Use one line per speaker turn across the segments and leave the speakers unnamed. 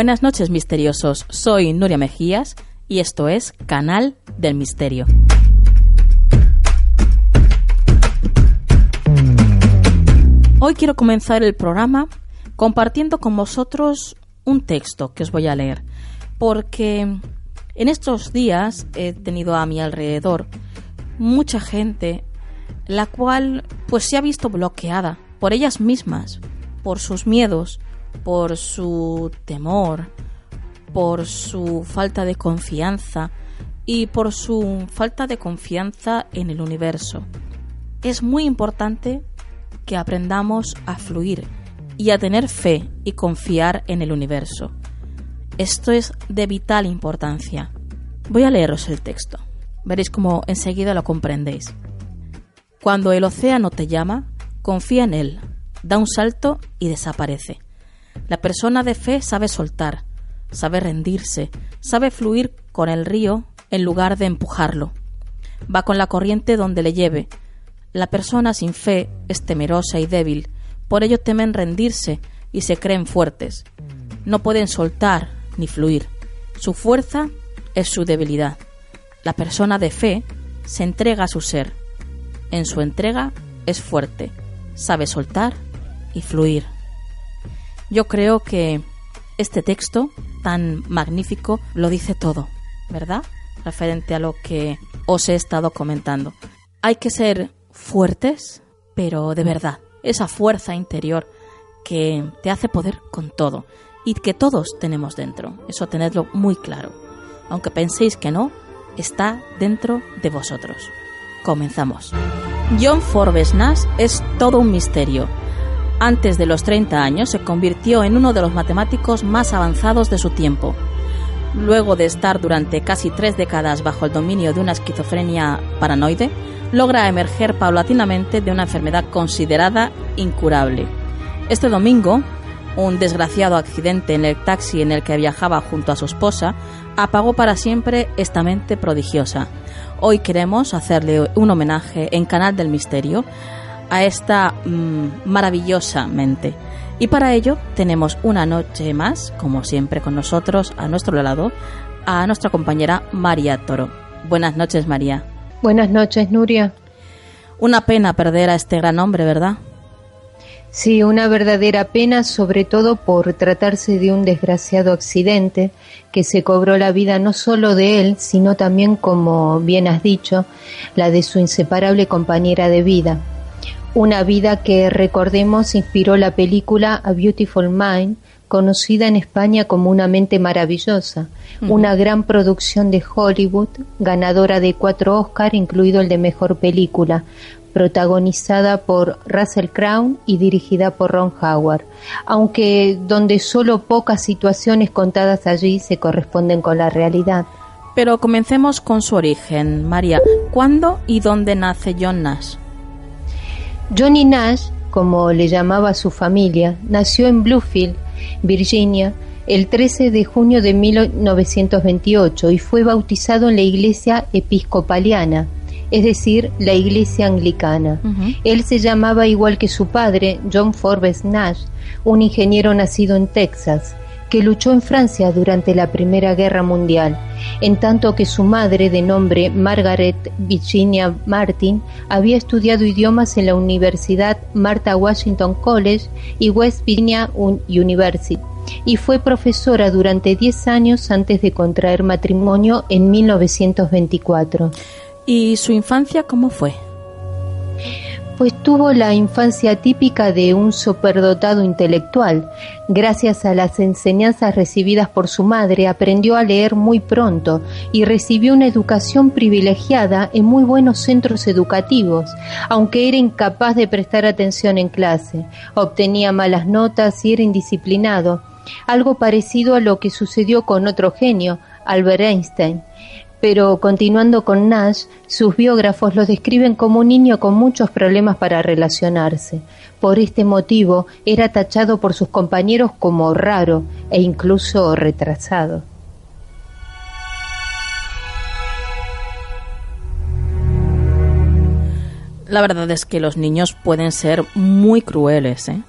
Buenas noches misteriosos, soy Nuria Mejías y esto es Canal del Misterio. Hoy quiero comenzar el programa compartiendo con vosotros un texto que os voy a leer, porque en estos días he tenido a mi alrededor mucha gente la cual pues se ha visto bloqueada por ellas mismas, por sus miedos, por su temor, por su falta de confianza y por su falta de confianza en el universo. Es muy importante que aprendamos a fluir y a tener fe y confiar en el universo. Esto es de vital importancia. Voy a leeros el texto. Veréis cómo enseguida lo comprendéis. Cuando el océano te llama, confía en él, da un salto y desaparece. La persona de fe sabe soltar, sabe rendirse, sabe fluir con el río en lugar de empujarlo. Va con la corriente donde le lleve. La persona sin fe es temerosa y débil, por ello temen rendirse y se creen fuertes. No pueden soltar ni fluir. Su fuerza es su debilidad. La persona de fe se entrega a su ser. En su entrega es fuerte, sabe soltar y fluir. Yo creo que este texto tan magnífico lo dice todo, ¿verdad? Referente a lo que os he estado comentando. Hay que ser fuertes, pero de verdad, esa fuerza interior que te hace poder con todo y que todos tenemos dentro. Eso tenedlo muy claro. Aunque penséis que no, está dentro de vosotros. Comenzamos. John Forbes Nash es todo un misterio antes de los 30 años se convirtió en uno de los matemáticos más avanzados de su tiempo. Luego de estar durante casi tres décadas bajo el dominio de una esquizofrenia paranoide, logra emerger paulatinamente de una enfermedad considerada incurable. Este domingo, un desgraciado accidente en el taxi en el que viajaba junto a su esposa apagó para siempre esta mente prodigiosa. Hoy queremos hacerle un homenaje en Canal del Misterio a esta mm, maravillosa mente. Y para ello tenemos una noche más, como siempre con nosotros, a nuestro lado, a nuestra compañera María Toro. Buenas noches, María.
Buenas noches, Nuria.
Una pena perder a este gran hombre, ¿verdad?
Sí, una verdadera pena, sobre todo por tratarse de un desgraciado accidente que se cobró la vida no solo de él, sino también, como bien has dicho, la de su inseparable compañera de vida. Una vida que, recordemos, inspiró la película A Beautiful Mind, conocida en España como Una mente maravillosa, una gran producción de Hollywood, ganadora de cuatro Oscar, incluido el de Mejor Película, protagonizada por Russell Crowe y dirigida por Ron Howard, aunque donde solo pocas situaciones contadas allí se corresponden con la realidad.
Pero comencemos con su origen. María, ¿cuándo y dónde nace John Nash?
Johnny Nash, como le llamaba su familia, nació en Bluefield, Virginia, el 13 de junio de 1928 y fue bautizado en la iglesia episcopaliana es decir, la iglesia anglicana. Él se llamaba igual que su padre, John Forbes Nash, un ingeniero nacido en Texas, que luchó en Francia durante la Primera Guerra Mundial, en tanto que su madre, de nombre Margaret Virginia Martin, había estudiado idiomas en la Universidad Martha Washington College y West Virginia University y fue profesora durante 10 años antes de contraer matrimonio en 1924.
¿Y su infancia cómo fue?
Pues tuvo la infancia típica de un superdotado intelectual. Gracias a las enseñanzas recibidas por su madre, aprendió a leer muy pronto y recibió una educación privilegiada en muy buenos centros educativos, aunque era incapaz de prestar atención en clase. Obtenía malas notas y era indisciplinado, algo parecido a lo que sucedió con otro genio, Albert Einstein pero continuando con Nash, sus biógrafos lo describen como un niño con muchos problemas para relacionarse. Por este motivo era tachado por sus compañeros como raro e incluso retrasado.
La verdad es que los niños pueden ser muy crueles, ¿eh?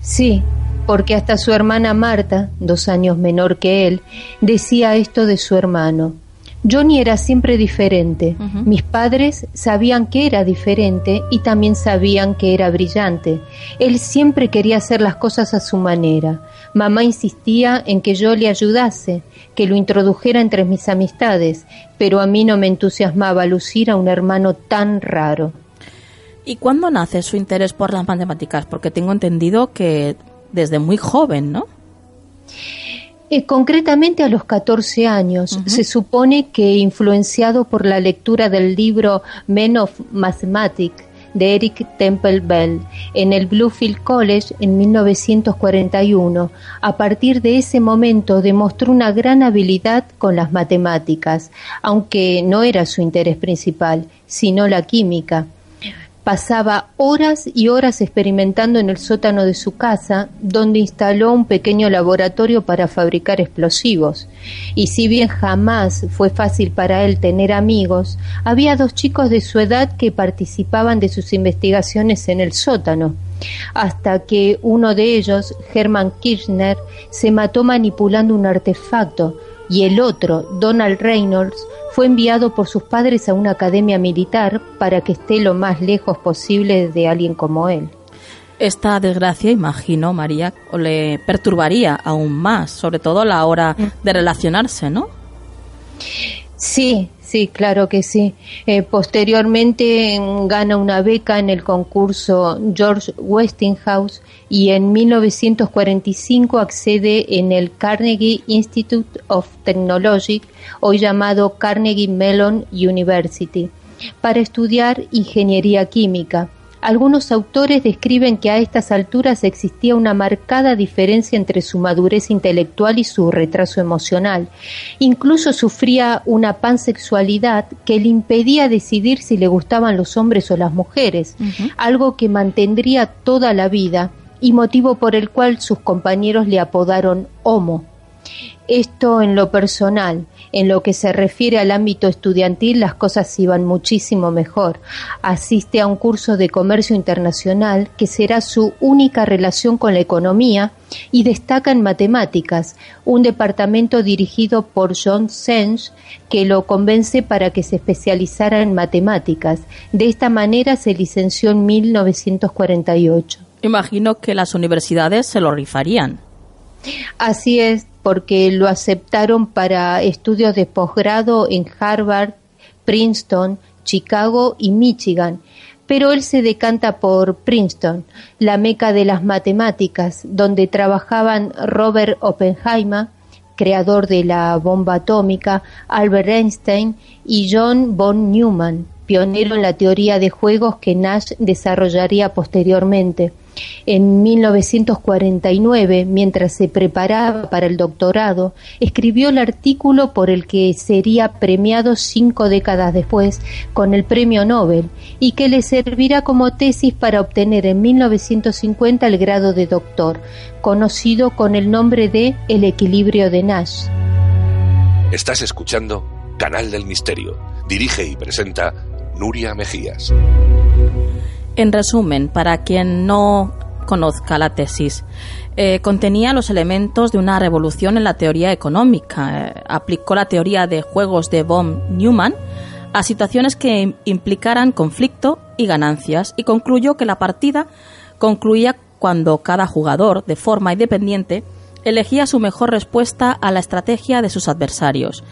Sí, porque hasta su hermana Marta, dos años menor que él, decía esto de su hermano. Johnny era siempre diferente. Mis padres sabían que era diferente y también sabían que era brillante. Él siempre quería hacer las cosas a su manera. Mamá insistía en que yo le ayudase, que lo introdujera entre mis amistades, pero a mí no me entusiasmaba lucir a un hermano tan raro.
¿Y cuándo nace su interés por las matemáticas? Porque tengo entendido que desde muy joven, ¿no?
Eh, concretamente a los 14 años, se supone que influenciado por la lectura del libro Men of Mathematics de Eric Temple Bell en el Bluefield College en 1941. A partir de ese momento demostró una gran habilidad con las matemáticas, aunque no era su interés principal, sino la química. Pasaba horas y horas experimentando en el sótano de su casa, donde instaló un pequeño laboratorio para fabricar explosivos. Y si bien jamás fue fácil para él tener amigos, había dos chicos de su edad que participaban de sus investigaciones en el sótano hasta que uno de ellos, Hermann Kirchner, se mató manipulando un artefacto y el otro, Donald Reynolds, fue enviado por sus padres a una academia militar para que esté lo más lejos posible de alguien como él.
Esta desgracia, imagino, María, le perturbaría aún más, sobre todo a la hora de relacionarse, ¿no?
Sí, Sí, claro que sí. Eh, posteriormente gana una beca en el concurso George Westinghouse y en 1945 accede en el Carnegie Institute of Technology, hoy llamado Carnegie Mellon University, para estudiar ingeniería química. Algunos autores describen que a estas alturas existía una marcada diferencia entre su madurez intelectual y su retraso emocional. Incluso sufría una pansexualidad que le impedía decidir si le gustaban los hombres o las mujeres, algo que mantendría toda la vida y motivo por el cual sus compañeros le apodaron Homo. Esto en lo personal. En lo que se refiere al ámbito estudiantil, las cosas iban muchísimo mejor. Asiste a un curso de comercio internacional que será su única relación con la economía y destaca en matemáticas, un departamento dirigido por John Senge que lo convence para que se especializara en matemáticas. De esta manera se licenció en 1948.
Imagino que las universidades se lo rifarían.
Así es, porque lo aceptaron para estudios de posgrado en Harvard, Princeton, Chicago y Michigan, pero él se decanta por Princeton, la meca de las matemáticas, donde trabajaban Robert Oppenheimer, creador de la bomba atómica, Albert Einstein y John von Neumann, pionero en la teoría de juegos que Nash desarrollaría posteriormente. En 1949, mientras se preparaba para el doctorado, escribió el artículo por el que sería premiado cinco décadas después con el Premio Nobel y que le servirá como tesis para obtener en 1950 el grado de doctor, conocido con el nombre de El equilibrio de Nash.
Estás escuchando Canal del Misterio. Dirige y presenta Nuria Mejías.
En resumen, para quien no conozca la tesis, eh, contenía los elementos de una revolución en la teoría económica. Eh, aplicó la teoría de juegos de von Neumann a situaciones que implicaran conflicto y ganancias y concluyó que la partida concluía cuando cada jugador, de forma independiente, elegía su mejor respuesta a la estrategia de sus adversarios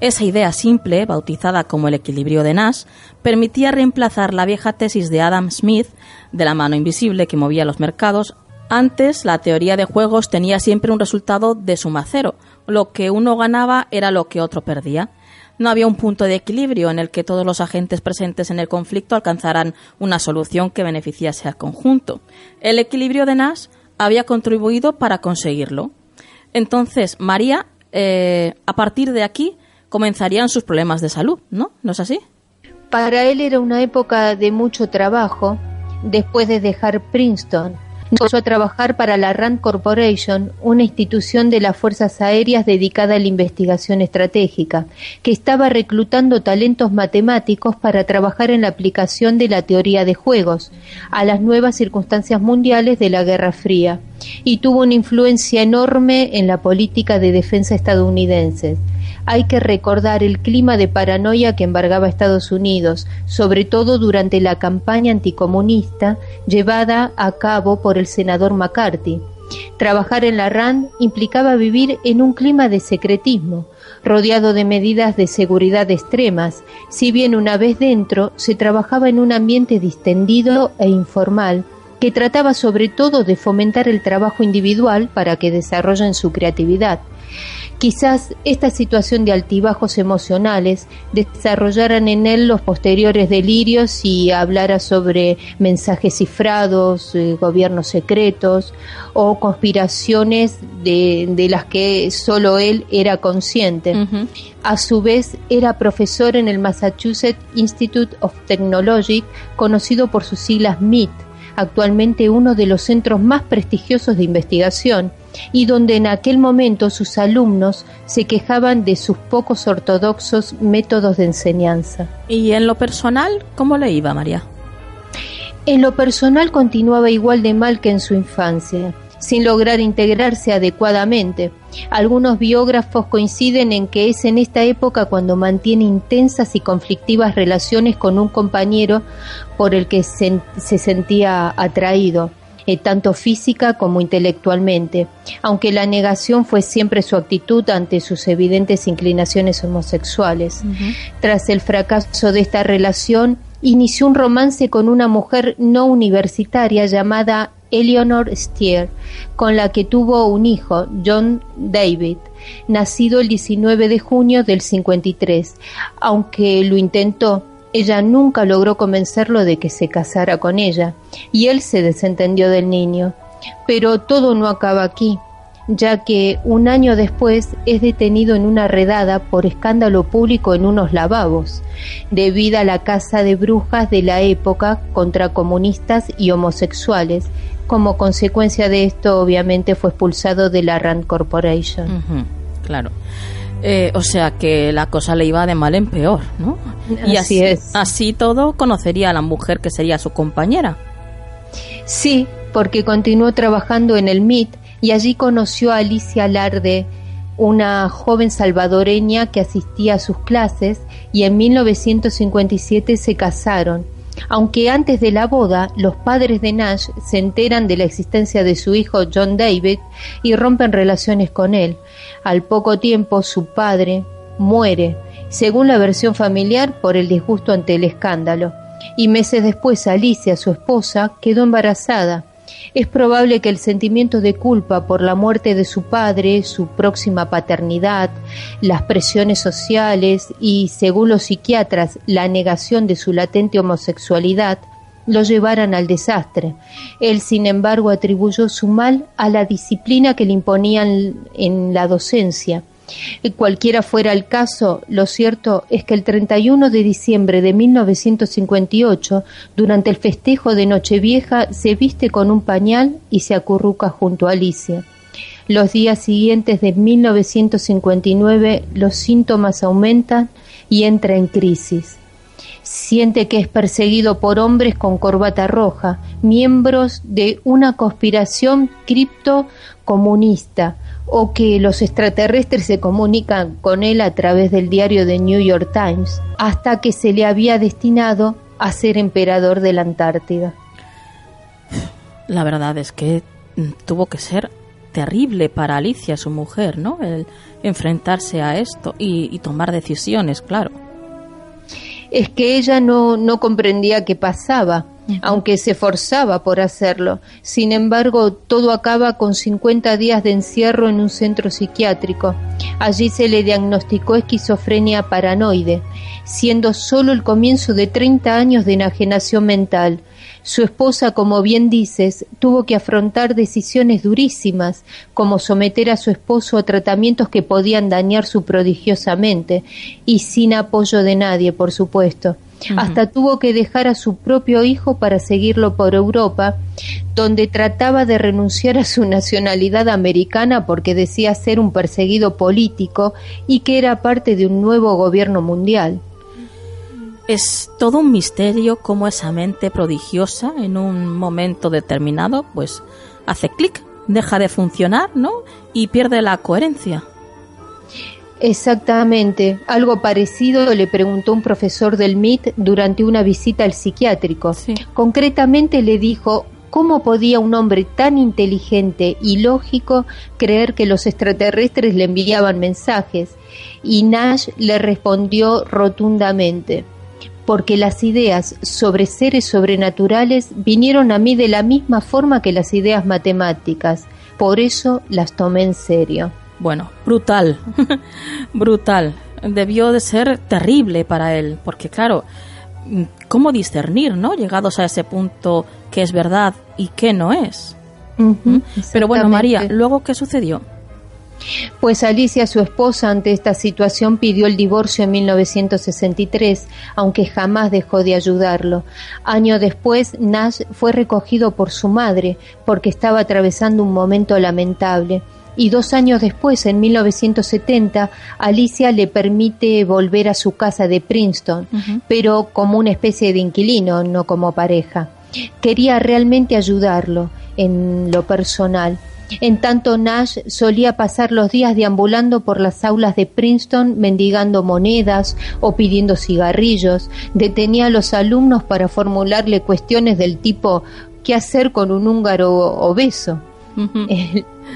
esa idea simple, bautizada como el equilibrio de Nash, permitía reemplazar la vieja tesis de Adam Smith de la mano invisible que movía los mercados. Antes, la teoría de juegos tenía siempre un resultado de suma cero. Lo que uno ganaba era lo que otro perdía. No había un punto de equilibrio en el que todos los agentes presentes en el conflicto alcanzaran una solución que beneficiase al conjunto. El equilibrio de Nash había contribuido para conseguirlo. Entonces, María, eh, a partir de aquí, comenzarían sus problemas de salud, ¿no? ¿No es así?
Para él era una época de mucho trabajo. Después de dejar Princeton, empezó a trabajar para la Rand Corporation, una institución de las Fuerzas Aéreas dedicada a la investigación estratégica, que estaba reclutando talentos matemáticos para trabajar en la aplicación de la teoría de juegos a las nuevas circunstancias mundiales de la Guerra Fría, y tuvo una influencia enorme en la política de defensa estadounidense hay que recordar el clima de paranoia que embargaba Estados Unidos, sobre todo durante la campaña anticomunista llevada a cabo por el senador McCarthy. Trabajar en la RAND implicaba vivir en un clima de secretismo, rodeado de medidas de seguridad extremas, si bien una vez dentro se trabajaba en un ambiente distendido e informal, que trataba sobre todo de fomentar el trabajo individual para que desarrollen su creatividad. Quizás esta situación de altibajos emocionales desarrollaran en él los posteriores delirios y hablara sobre mensajes cifrados, eh, gobiernos secretos o conspiraciones de, las que solo él era consciente. A su vez, era profesor en el Massachusetts Institute of Technology, conocido por sus siglas MIT, actualmente uno de los centros más prestigiosos de investigación y donde en aquel momento sus alumnos se quejaban de sus pocos ortodoxos métodos de enseñanza.
¿Y en lo personal cómo le iba María?
En lo personal continuaba igual de mal que en su infancia, sin lograr integrarse adecuadamente. Algunos biógrafos coinciden en que es en esta época cuando mantiene intensas y conflictivas relaciones con un compañero por el que se, sentía atraído. Eh, tanto física como intelectualmente, aunque la negación fue siempre su actitud ante sus evidentes inclinaciones homosexuales. Tras el fracaso de esta relación, inició un romance con una mujer no universitaria llamada Eleanor Stier, con la que tuvo un hijo, John David, nacido el 19 de junio del 53. Aunque lo intentó, ella nunca logró convencerlo de que se casara con ella, y él se desentendió del niño. Pero todo no acaba aquí, ya que un año después es detenido en una redada por escándalo público en unos lavabos, debido a la caza de brujas de la época contra comunistas y homosexuales. Como consecuencia de esto, obviamente, fue expulsado de la Rand Corporation.
claro. Eh, o sea que la cosa le iba de mal en peor, ¿no?
Y así, es.
Así todo conocería a la mujer que sería su compañera.
Sí, porque continuó trabajando en el MIT y allí conoció a Alicia Larde, una joven salvadoreña que asistía a sus clases y en 1957 se casaron. Aunque antes de la boda, los padres de Nash se enteran de la existencia de su hijo John David y rompen relaciones con él. Al poco tiempo, su padre muere, según la versión familiar, por el disgusto ante el escándalo. Y meses después, Alicia, su esposa, quedó embarazada es probable que el sentimiento de culpa por la muerte de su padre, su próxima paternidad, las presiones sociales y, según los psiquiatras, la negación de su latente homosexualidad, lo llevaran al desastre. Él, sin embargo, atribuyó su mal a la disciplina que le imponían en la docencia Cualquiera fuera el caso, lo cierto es que el 31 de diciembre de 1958, durante el festejo de Nochevieja, se viste con un pañal y se acurruca junto a Alicia. Los días siguientes de 1959 los síntomas aumentan y entra en crisis. Siente que es perseguido por hombres con corbata roja, miembros de una conspiración criptocomunista, o que los extraterrestres se comunican con él a través del diario de New York Times, hasta que se le había destinado a ser emperador de la Antártida.
La verdad es que mm, tuvo que ser terrible para Alicia, su mujer, ¿no? El enfrentarse a esto y, y tomar decisiones, claro.
Es que ella no, no comprendía qué pasaba aunque se forzaba por hacerlo. Sin embargo, todo acaba con 50 días de encierro en un centro psiquiátrico. Allí se le diagnosticó esquizofrenia paranoide, siendo solo el comienzo de 30 años de enajenación mental. Su esposa, como bien dices, tuvo que afrontar decisiones durísimas, como someter a su esposo a tratamientos que podían dañar su prodigiosamente, y sin apoyo de nadie, por supuesto. Hasta tuvo que dejar a su propio hijo para seguirlo por Europa, donde trataba de renunciar a su nacionalidad americana porque decía ser un perseguido político y que era parte de un nuevo gobierno mundial.
Es todo un misterio cómo esa mente prodigiosa en un momento determinado pues hace clic, deja de funcionar, ¿no? Y pierde la coherencia.
Exactamente, algo parecido le preguntó un profesor del MIT durante una visita al psiquiátrico. Concretamente le dijo cómo podía un hombre tan inteligente y lógico creer que los extraterrestres le enviaban mensajes. Y Nash le respondió rotundamente, porque las ideas sobre seres sobrenaturales vinieron a mí de la misma forma que las ideas matemáticas, por eso las tomé en serio.
Bueno, brutal, brutal. Debió de ser terrible para él, porque claro, ¿cómo discernir, no? Llegados a ese punto, qué es verdad y qué no es. ¿Mm? Pero bueno, María, ¿luego qué sucedió?
Pues Alicia, su esposa, ante esta situación pidió el divorcio en 1963, aunque jamás dejó de ayudarlo. Año después, Nash fue recogido por su madre porque estaba atravesando un momento lamentable y dos años después, en 1970, Alicia le permite volver a su casa de Princeton, pero como una especie de inquilino, no como pareja. Quería realmente ayudarlo en lo personal. En tanto, Nash solía pasar los días deambulando por las aulas de Princeton mendigando monedas o pidiendo cigarrillos. Detenía a los alumnos para formularle cuestiones del tipo ¿qué hacer con un húngaro obeso?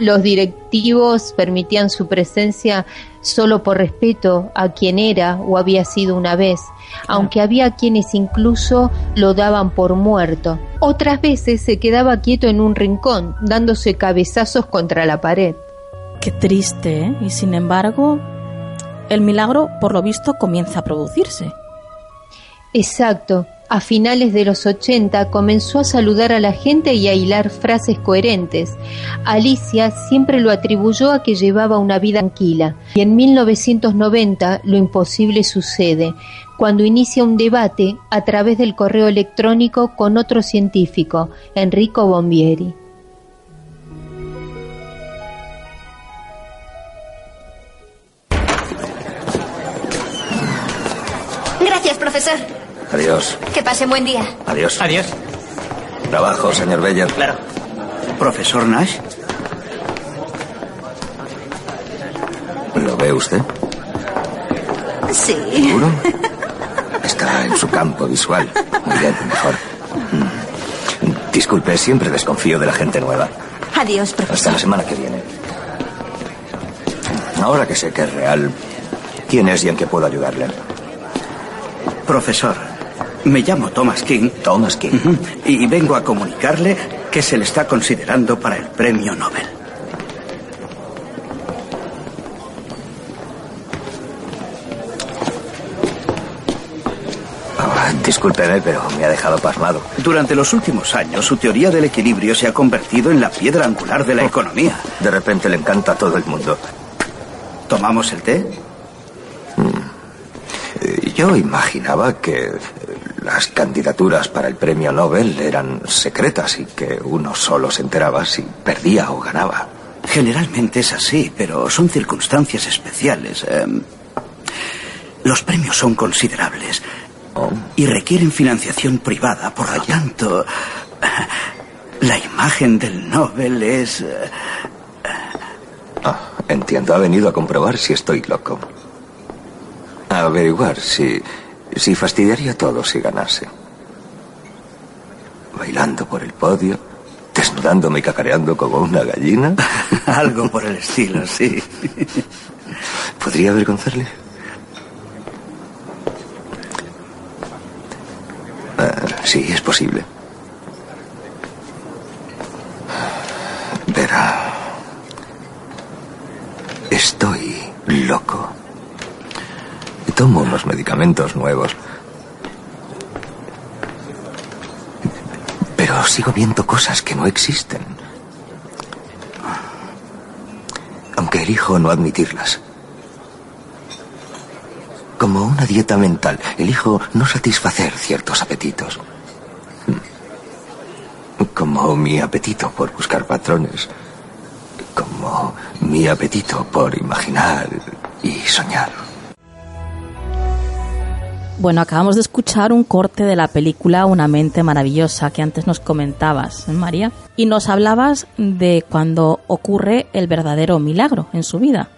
Los directivos permitían su presencia solo por respeto a quien era o había sido una vez, aunque había quienes incluso lo daban por muerto. Otras veces se quedaba quieto en un rincón, dándose cabezazos contra la pared.
Qué triste, ¿eh? Y sin embargo, el milagro, por lo visto, comienza a producirse.
Exacto. A finales de los 80 comenzó a saludar a la gente y a hilar frases coherentes. Alicia siempre lo atribuyó a que llevaba una vida tranquila. Y en 1990 lo imposible sucede, cuando inicia un debate a través del correo electrónico con otro científico, Enrico Bombieri.
Gracias, profesor.
Adiós.
Que pase buen día.
Adiós.
Adiós.
Trabajo, señor Beller.
Claro. ¿Profesor Nash?
¿Lo ve usted?
Sí.
¿Seguro? Está en su campo visual. Muy bien, mejor. Mm. Disculpe, siempre desconfío de la gente nueva.
Adiós,
Hasta
profesor.
la semana que viene. Ahora que sé que es real, ¿quién es y en qué puedo ayudarle?
Profesor, me llamo Thomas King.
Thomas King.
Y vengo a comunicarle que se le está considerando para el premio Nobel.
Discúlpeme, pero me ha dejado pasmado.
Durante los últimos años, su teoría del equilibrio se ha convertido en la piedra angular de la economía.
De repente le encanta a todo el mundo.
¿Tomamos el té?
Eh, Yo imaginaba que eh, las candidaturas para el premio Nobel eran secretas y que uno solo se enteraba si perdía o ganaba.
Generalmente es así, pero son circunstancias especiales. Em, los premios son considerables
Oh.
Y requieren financiación privada. Por lo tanto, la imagen del Nobel es... eh,
Ah, entiendo, ha venido a comprobar si estoy loco. A averiguar si, si fastidiaría a todos si ganase. Bailando por el podio, desnudándome y cacareando como una gallina.
algo por el estilo, sí.
¿Podría avergonzarle? Ah, sí, es posible. Verá. Estoy loco. Tomo unos medicamentos nuevos. Pero sigo viendo cosas que no existen. Aunque elijo no admitirlas. Como una dieta mental, elijo no satisfacer ciertos apetitos. Como mi apetito por buscar patrones. Como mi apetito por imaginar y soñar.
Bueno, acabamos de escuchar un corte de la película Una mente maravillosa que antes nos comentabas, ¿eh, María, y nos hablabas de cuando ocurre el verdadero milagro en su vida.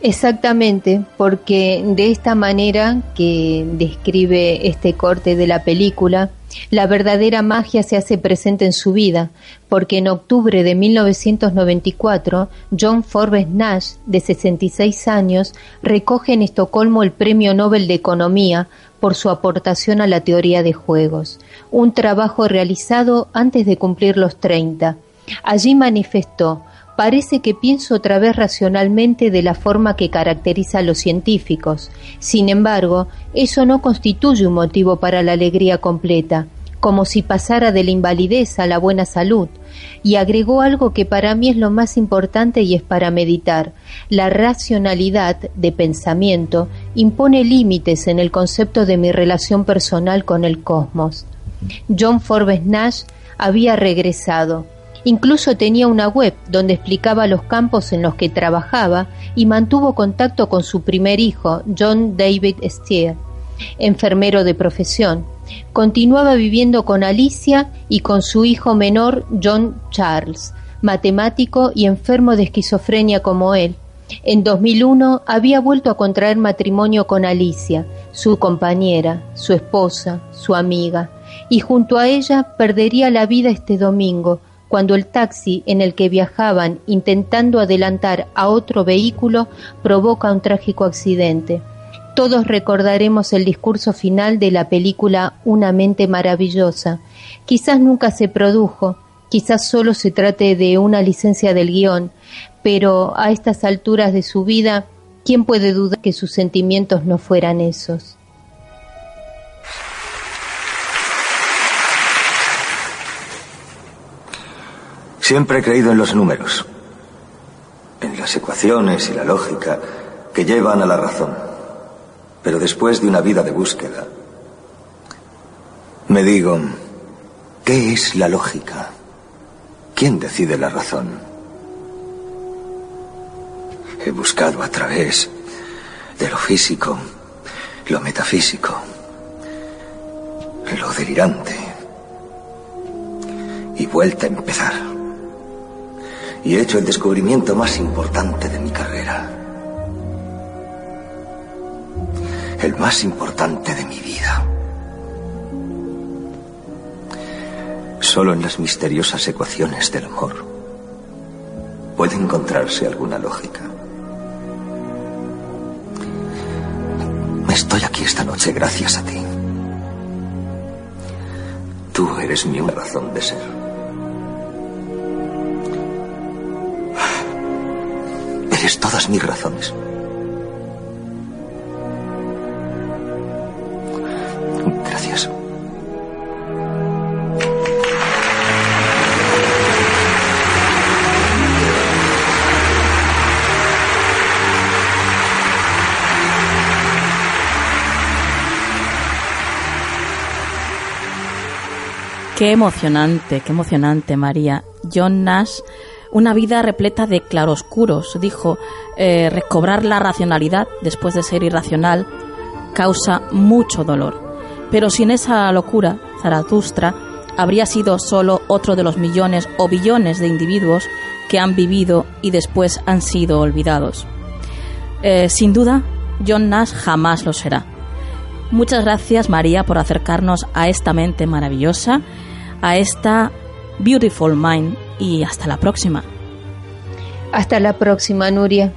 Exactamente, porque de esta manera que describe este corte de la película, la verdadera magia se hace presente en su vida, porque en octubre de 1994, John Forbes Nash, de 66 años, recoge en Estocolmo el Premio Nobel de Economía por su aportación a la teoría de juegos, un trabajo realizado antes de cumplir los 30. Allí manifestó, parece que pienso otra vez racionalmente de la forma que caracteriza a los científicos. Sin embargo, eso no constituye un motivo para la alegría completa, como si pasara de la invalidez a la buena salud. Y agregó algo que para mí es lo más importante y es para meditar. La racionalidad de pensamiento impone límites en el concepto de mi relación personal con el cosmos. John Forbes Nash había regresado. Incluso tenía una web donde explicaba los campos en los que trabajaba y mantuvo contacto con su primer hijo, John David Steer, enfermero de profesión. Continuaba viviendo con Alicia y con su hijo menor, John Charles, matemático y enfermo de esquizofrenia como él. En 2001 había vuelto a contraer matrimonio con Alicia, su compañera, su esposa, su amiga, y junto a ella perdería la vida este domingo, cuando el taxi en el que viajaban intentando adelantar a otro vehículo provoca un trágico accidente. Todos recordaremos el discurso final de la película Una mente maravillosa. Quizás nunca se produjo, quizás solo se trate de una licencia del guion, pero a estas alturas de su vida, ¿quién puede dudar que sus sentimientos no fueran esos?
Siempre he creído en los números, en las ecuaciones y la lógica que llevan a la razón. Pero después de una vida de búsqueda, me digo, ¿qué es la lógica? ¿Quién decide la razón? He buscado a través de lo físico, lo metafísico, lo delirante, y vuelta a empezar. Y he hecho el descubrimiento más importante de mi carrera. el más importante de mi vida. Solo en las misteriosas ecuaciones del amor puede encontrarse alguna lógica. Estoy aquí esta noche gracias a ti. Tú eres mi razón de ser. Eres todas mis razones. Gracias.
Qué emocionante, qué emocionante, María. John Nash, una vida repleta de claroscuros, dijo, eh, recobrar la racionalidad después de ser irracional causa mucho dolor. Pero sin esa locura, Zaratustra habría sido solo otro de los millones o billones de individuos que han vivido y después han sido olvidados. Eh, sin duda, John Nash jamás lo será. Muchas gracias María por acercarnos a esta mente maravillosa, a esta Beautiful Mind y hasta la próxima.
Hasta la próxima, Nuria.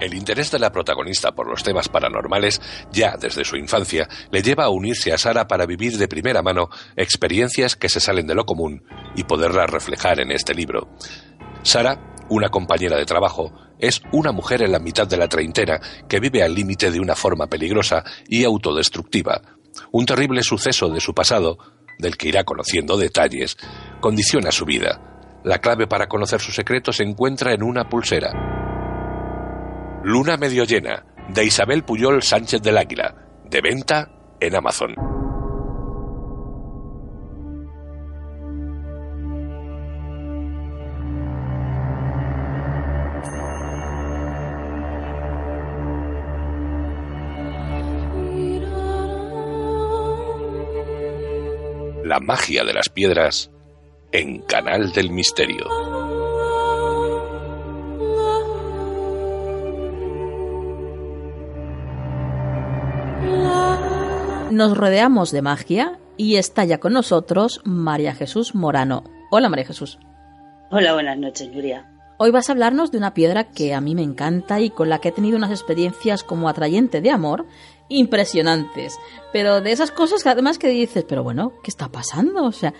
El interés de la protagonista por los temas paranormales, ya desde su infancia, le lleva a unirse a Sara para vivir de primera mano experiencias que se salen de lo común y poderlas reflejar en este libro. Sara, una compañera de trabajo, es una mujer en la mitad de la treintena que vive al límite de una forma peligrosa y autodestructiva. Un terrible suceso de su pasado, del que irá conociendo detalles, condiciona su vida. La clave para conocer su secreto se encuentra en una pulsera. Luna medio llena, de Isabel Puyol Sánchez del Águila, de venta en Amazon. La magia de las piedras en Canal del Misterio.
Nos rodeamos de magia y está ya con nosotros María Jesús Morano. Hola María Jesús.
Hola, buenas noches, Nuria.
Hoy vas a hablarnos de una piedra que a mí me encanta y con la que he tenido unas experiencias como atrayente de amor impresionantes. Pero de esas cosas que además que dices, pero bueno, ¿qué está pasando? O sea,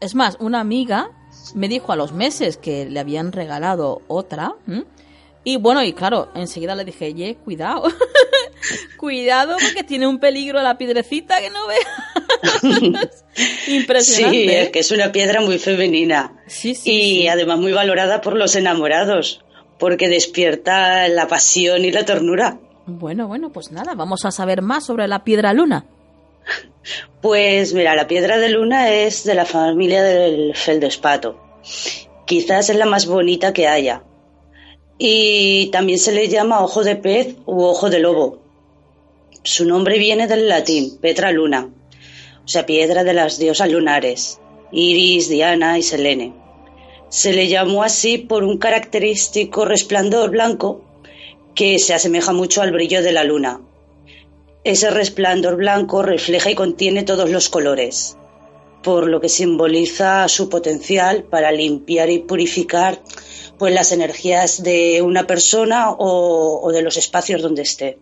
es más, una amiga me dijo a los meses que le habían regalado otra. ¿m? Y bueno, y claro, enseguida le dije, ye, cuidado. cuidado porque tiene un peligro la piedrecita que no veas. Impresionante.
Sí,
¿eh?
es que es una piedra muy femenina.
Sí, sí,
y
sí.
además muy valorada por los enamorados, porque despierta la pasión y la ternura.
Bueno, bueno, pues nada, vamos a saber más sobre la piedra luna.
Pues mira, la piedra de luna es de la familia del feldespato. Quizás es la más bonita que haya. Y también se le llama ojo de pez u ojo de lobo. Su nombre viene del latín, Petra Luna, o sea, piedra de las diosas lunares, Iris, Diana y Selene. Se le llamó así por un característico resplandor blanco que se asemeja mucho al brillo de la luna. Ese resplandor blanco refleja y contiene todos los colores, por lo que simboliza su potencial para limpiar y purificar pues las energías de una persona o, o de los espacios donde esté.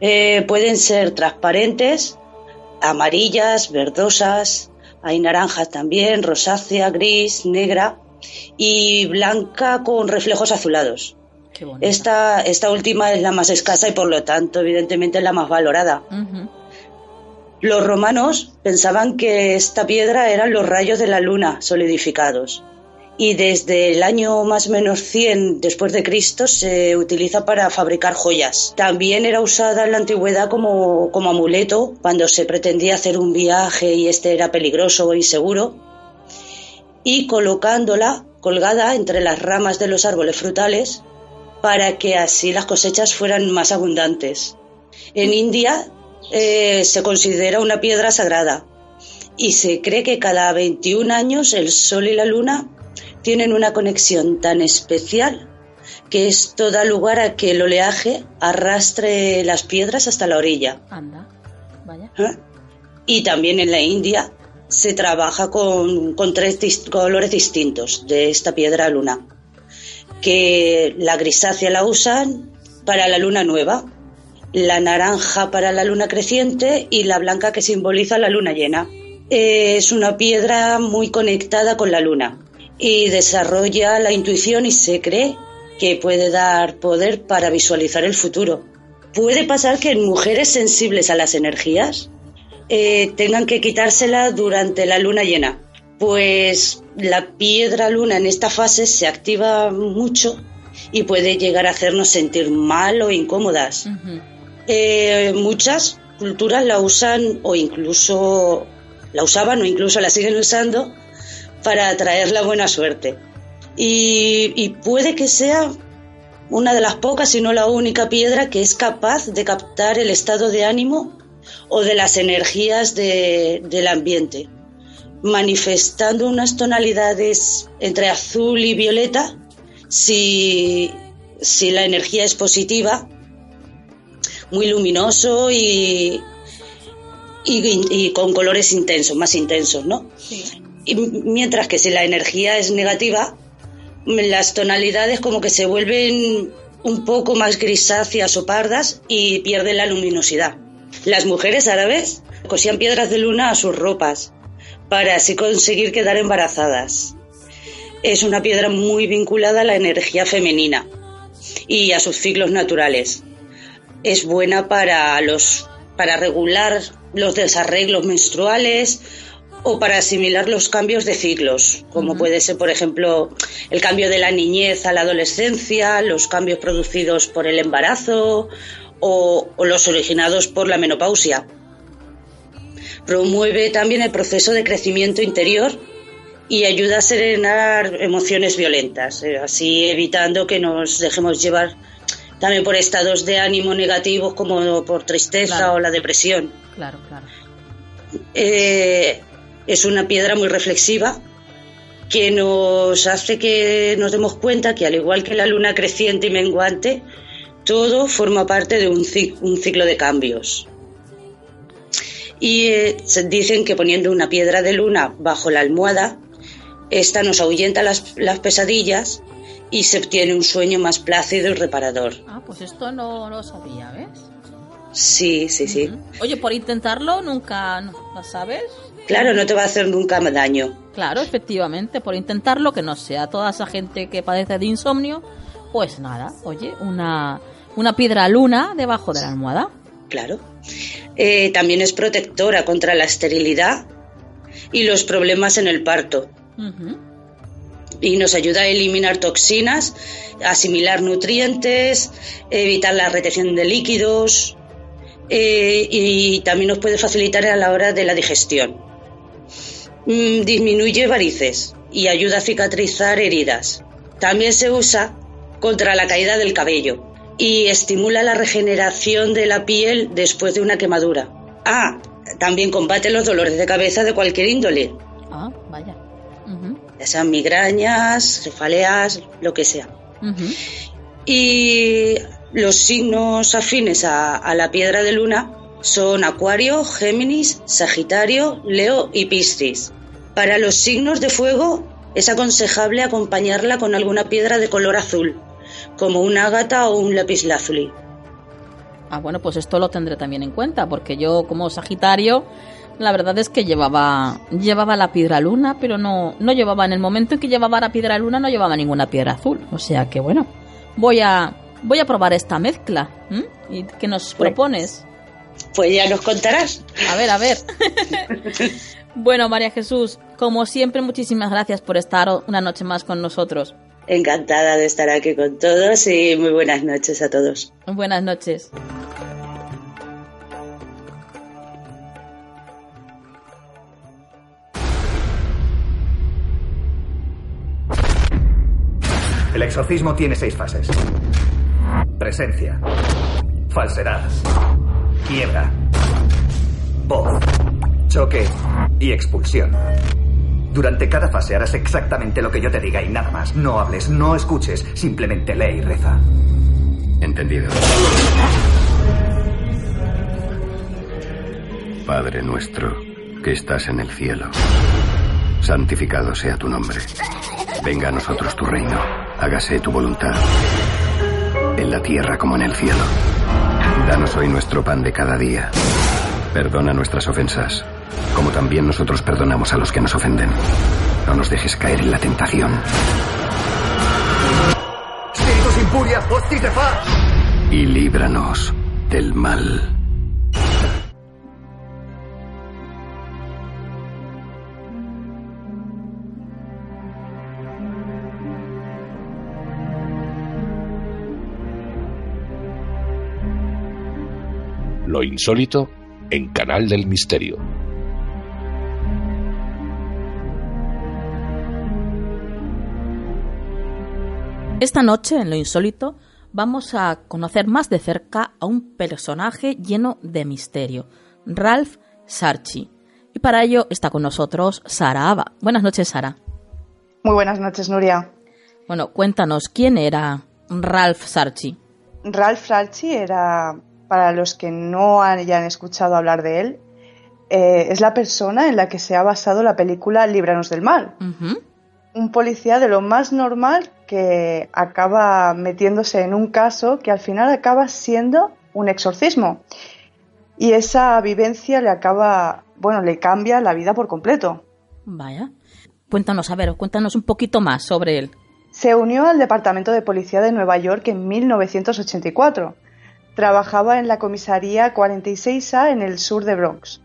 Eh, pueden ser transparentes, amarillas, verdosas, hay naranjas también, rosácea, gris, negra y blanca con reflejos azulados. Esta, esta última es la más escasa y por lo tanto evidentemente es la más valorada. Los romanos pensaban que esta piedra eran los rayos de la luna solidificados y desde el año más o menos 100 después de Cristo se utiliza para fabricar joyas. También era usada en la antigüedad como, como amuleto cuando se pretendía hacer un viaje y este era peligroso o inseguro y colocándola colgada entre las ramas de los árboles frutales para que así las cosechas fueran más abundantes. En India eh, se considera una piedra sagrada y se cree que cada 21 años el Sol y la Luna tienen una conexión tan especial que esto da lugar a que el oleaje arrastre las piedras hasta la orilla.
Anda, vaya.
¿Eh? Y también en la India se trabaja con, con tres dis- colores distintos de esta piedra luna. Que la grisácea la usan para la luna nueva, la naranja para la luna creciente y la blanca que simboliza la luna llena. Es una piedra muy conectada con la luna y desarrolla la intuición y se cree que puede dar poder para visualizar el futuro. Puede pasar que en mujeres sensibles a las energías eh, tengan que quitársela durante la luna llena, pues la piedra luna en esta fase se activa mucho y puede llegar a hacernos sentir mal o incómodas. Eh, muchas culturas la usan o incluso la usaban o incluso la siguen usando para atraer la buena suerte. Y, y puede que sea una de las pocas, si no la única piedra que es capaz de captar el estado de ánimo o de las energías de- del ambiente, manifestando unas tonalidades entre azul y violeta si, si la energía es positiva muy luminoso y, y, y con colores intensos, más intensos, ¿no? Y mientras que si la energía es negativa, las tonalidades como que se vuelven un poco más grisáceas o pardas y pierden la luminosidad. Las mujeres árabes cosían piedras de luna a sus ropas para así conseguir quedar embarazadas. Es una piedra muy vinculada a la energía femenina y a sus ciclos naturales es buena para los para regular los desarreglos menstruales o para asimilar los cambios de ciclos, como puede ser, por ejemplo, el cambio de la niñez a la adolescencia, los cambios producidos por el embarazo o, o los originados por la menopausia. Promueve también el proceso de crecimiento interior y ayuda a serenar emociones violentas, eh, así evitando que nos dejemos llevar también por estados de ánimo negativos como por tristeza
Claro.
o la depresión.
Claro, claro.
Eh, es una piedra muy reflexiva que nos hace que nos demos cuenta que al igual que la luna creciente y menguante, todo forma parte de un ciclo de cambios. Y eh, dicen que poniendo una piedra de luna bajo la almohada, esta nos ahuyenta las, las pesadillas y se obtiene un sueño más plácido y reparador.
Ah, pues esto no lo sabía, ¿ves?
Sí, sí, sí.
Oye, por intentarlo nunca, ¿no ¿lo sabes?
Claro, no te va a hacer nunca daño.
Claro, efectivamente, por intentarlo, que no sea toda esa gente que padece de insomnio, pues nada, oye, una, una piedra luna debajo de la almohada.
Claro. Eh, también es protectora contra la esterilidad y los problemas en el parto. Y nos ayuda a eliminar toxinas, asimilar nutrientes, evitar la retención de líquidos eh, y también nos puede facilitar a la hora de la digestión. Mm, disminuye varices y ayuda a cicatrizar heridas. También se usa contra la caída del cabello y estimula la regeneración de la piel después de una quemadura. Ah, también combate los dolores de cabeza de cualquier índole,
Ah, vaya.
Ya sean migrañas, cefaleas, lo que sea. Y los signos afines a, a la piedra de luna son Acuario, Géminis, Sagitario, Leo y Piscis. Para los signos de fuego es aconsejable acompañarla con alguna piedra de color azul, como un ágata o un lapislázuli.
Ah, bueno, pues esto lo tendré también en cuenta, porque yo como Sagitario, la verdad es que llevaba, llevaba la piedra luna, pero no, no llevaba, en el momento en que llevaba la piedra luna, no llevaba ninguna piedra azul. O sea que bueno, voy a, voy a probar esta mezcla. ¿Y qué nos
Pues-
propones?
Pues ya nos contarás.
A ver, a ver. bueno, María Jesús, como siempre, muchísimas gracias por estar una noche más con nosotros.
Encantada de estar aquí con todos y muy buenas noches a todos.
Buenas noches.
El exorcismo tiene seis fases. Presencia. Falsedad. Quiebra. voz, choque y expulsión. Durante cada fase harás exactamente lo que yo te diga y nada más. No hables, no escuches, simplemente lee y reza.
Entendido. Padre nuestro, que estás en el cielo, santificado sea tu nombre. Venga a nosotros tu reino, hágase tu voluntad, en la tierra como en el cielo. Danos hoy nuestro pan de cada día. Perdona nuestras ofensas, como también nosotros perdonamos a los que nos ofenden. No nos dejes caer en la tentación.
Espíritus impuria, hostis de fa.
Y líbranos del mal.
Lo insólito en Canal del Misterio.
Esta noche, en lo insólito, vamos a conocer más de cerca a un personaje lleno de misterio, Ralph Sarchi. Y para ello está con nosotros Sara Ava. Buenas noches, Sara.
Muy buenas noches, Nuria.
Bueno, cuéntanos, ¿quién era Ralph Sarchi?
Ralph Sarchi era, para los que no hayan escuchado hablar de él, eh, es la persona en la que se ha basado la película Líbranos del Mal. Un policía de lo más normal que acaba metiéndose en un caso que al final acaba siendo un exorcismo. Y esa vivencia le acaba, bueno, le cambia la vida por completo.
Vaya. Cuéntanos, a ver, cuéntanos un poquito más sobre él.
Se unió al Departamento de Policía de Nueva York en 1984. Trabajaba en la comisaría 46A en el sur de Bronx.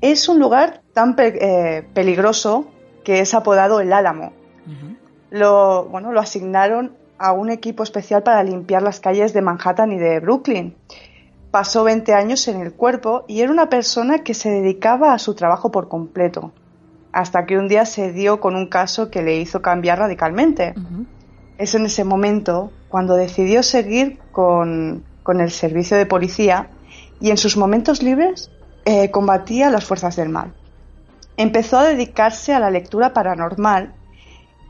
Es un lugar tan pe- eh, peligroso que es apodado el Álamo. Lo, bueno, lo asignaron a un equipo especial para limpiar las calles de Manhattan y de Brooklyn. Pasó 20 años en el cuerpo y era una persona que se dedicaba a su trabajo por completo, hasta que un día se dio con un caso que le hizo cambiar radicalmente. Es en ese momento cuando decidió seguir con, con el servicio de policía y en sus momentos libres eh, combatía las fuerzas del mal. Empezó a dedicarse a la lectura paranormal